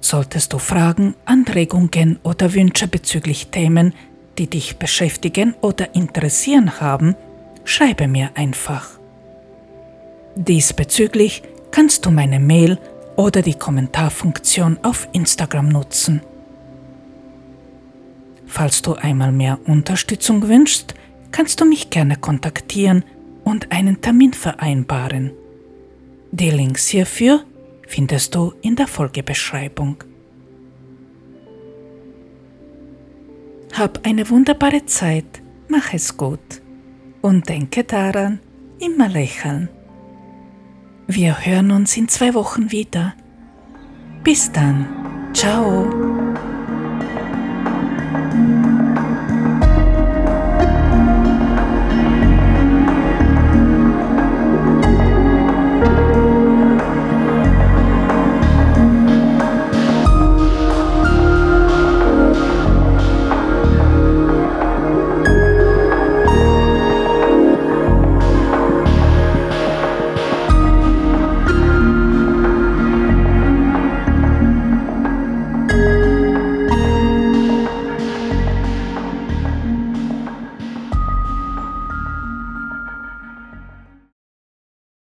Solltest du Fragen, Anregungen oder Wünsche bezüglich Themen, die dich beschäftigen oder interessieren haben, schreibe mir einfach. Diesbezüglich kannst du meine Mail oder die Kommentarfunktion auf Instagram nutzen. Falls du einmal mehr Unterstützung wünschst, kannst du mich gerne kontaktieren und einen Termin vereinbaren. Die Links hierfür findest du in der Folgebeschreibung. Hab eine wunderbare Zeit, mach es gut und denke daran, immer lächeln. Wir hören uns in zwei Wochen wieder. Bis dann. Ciao.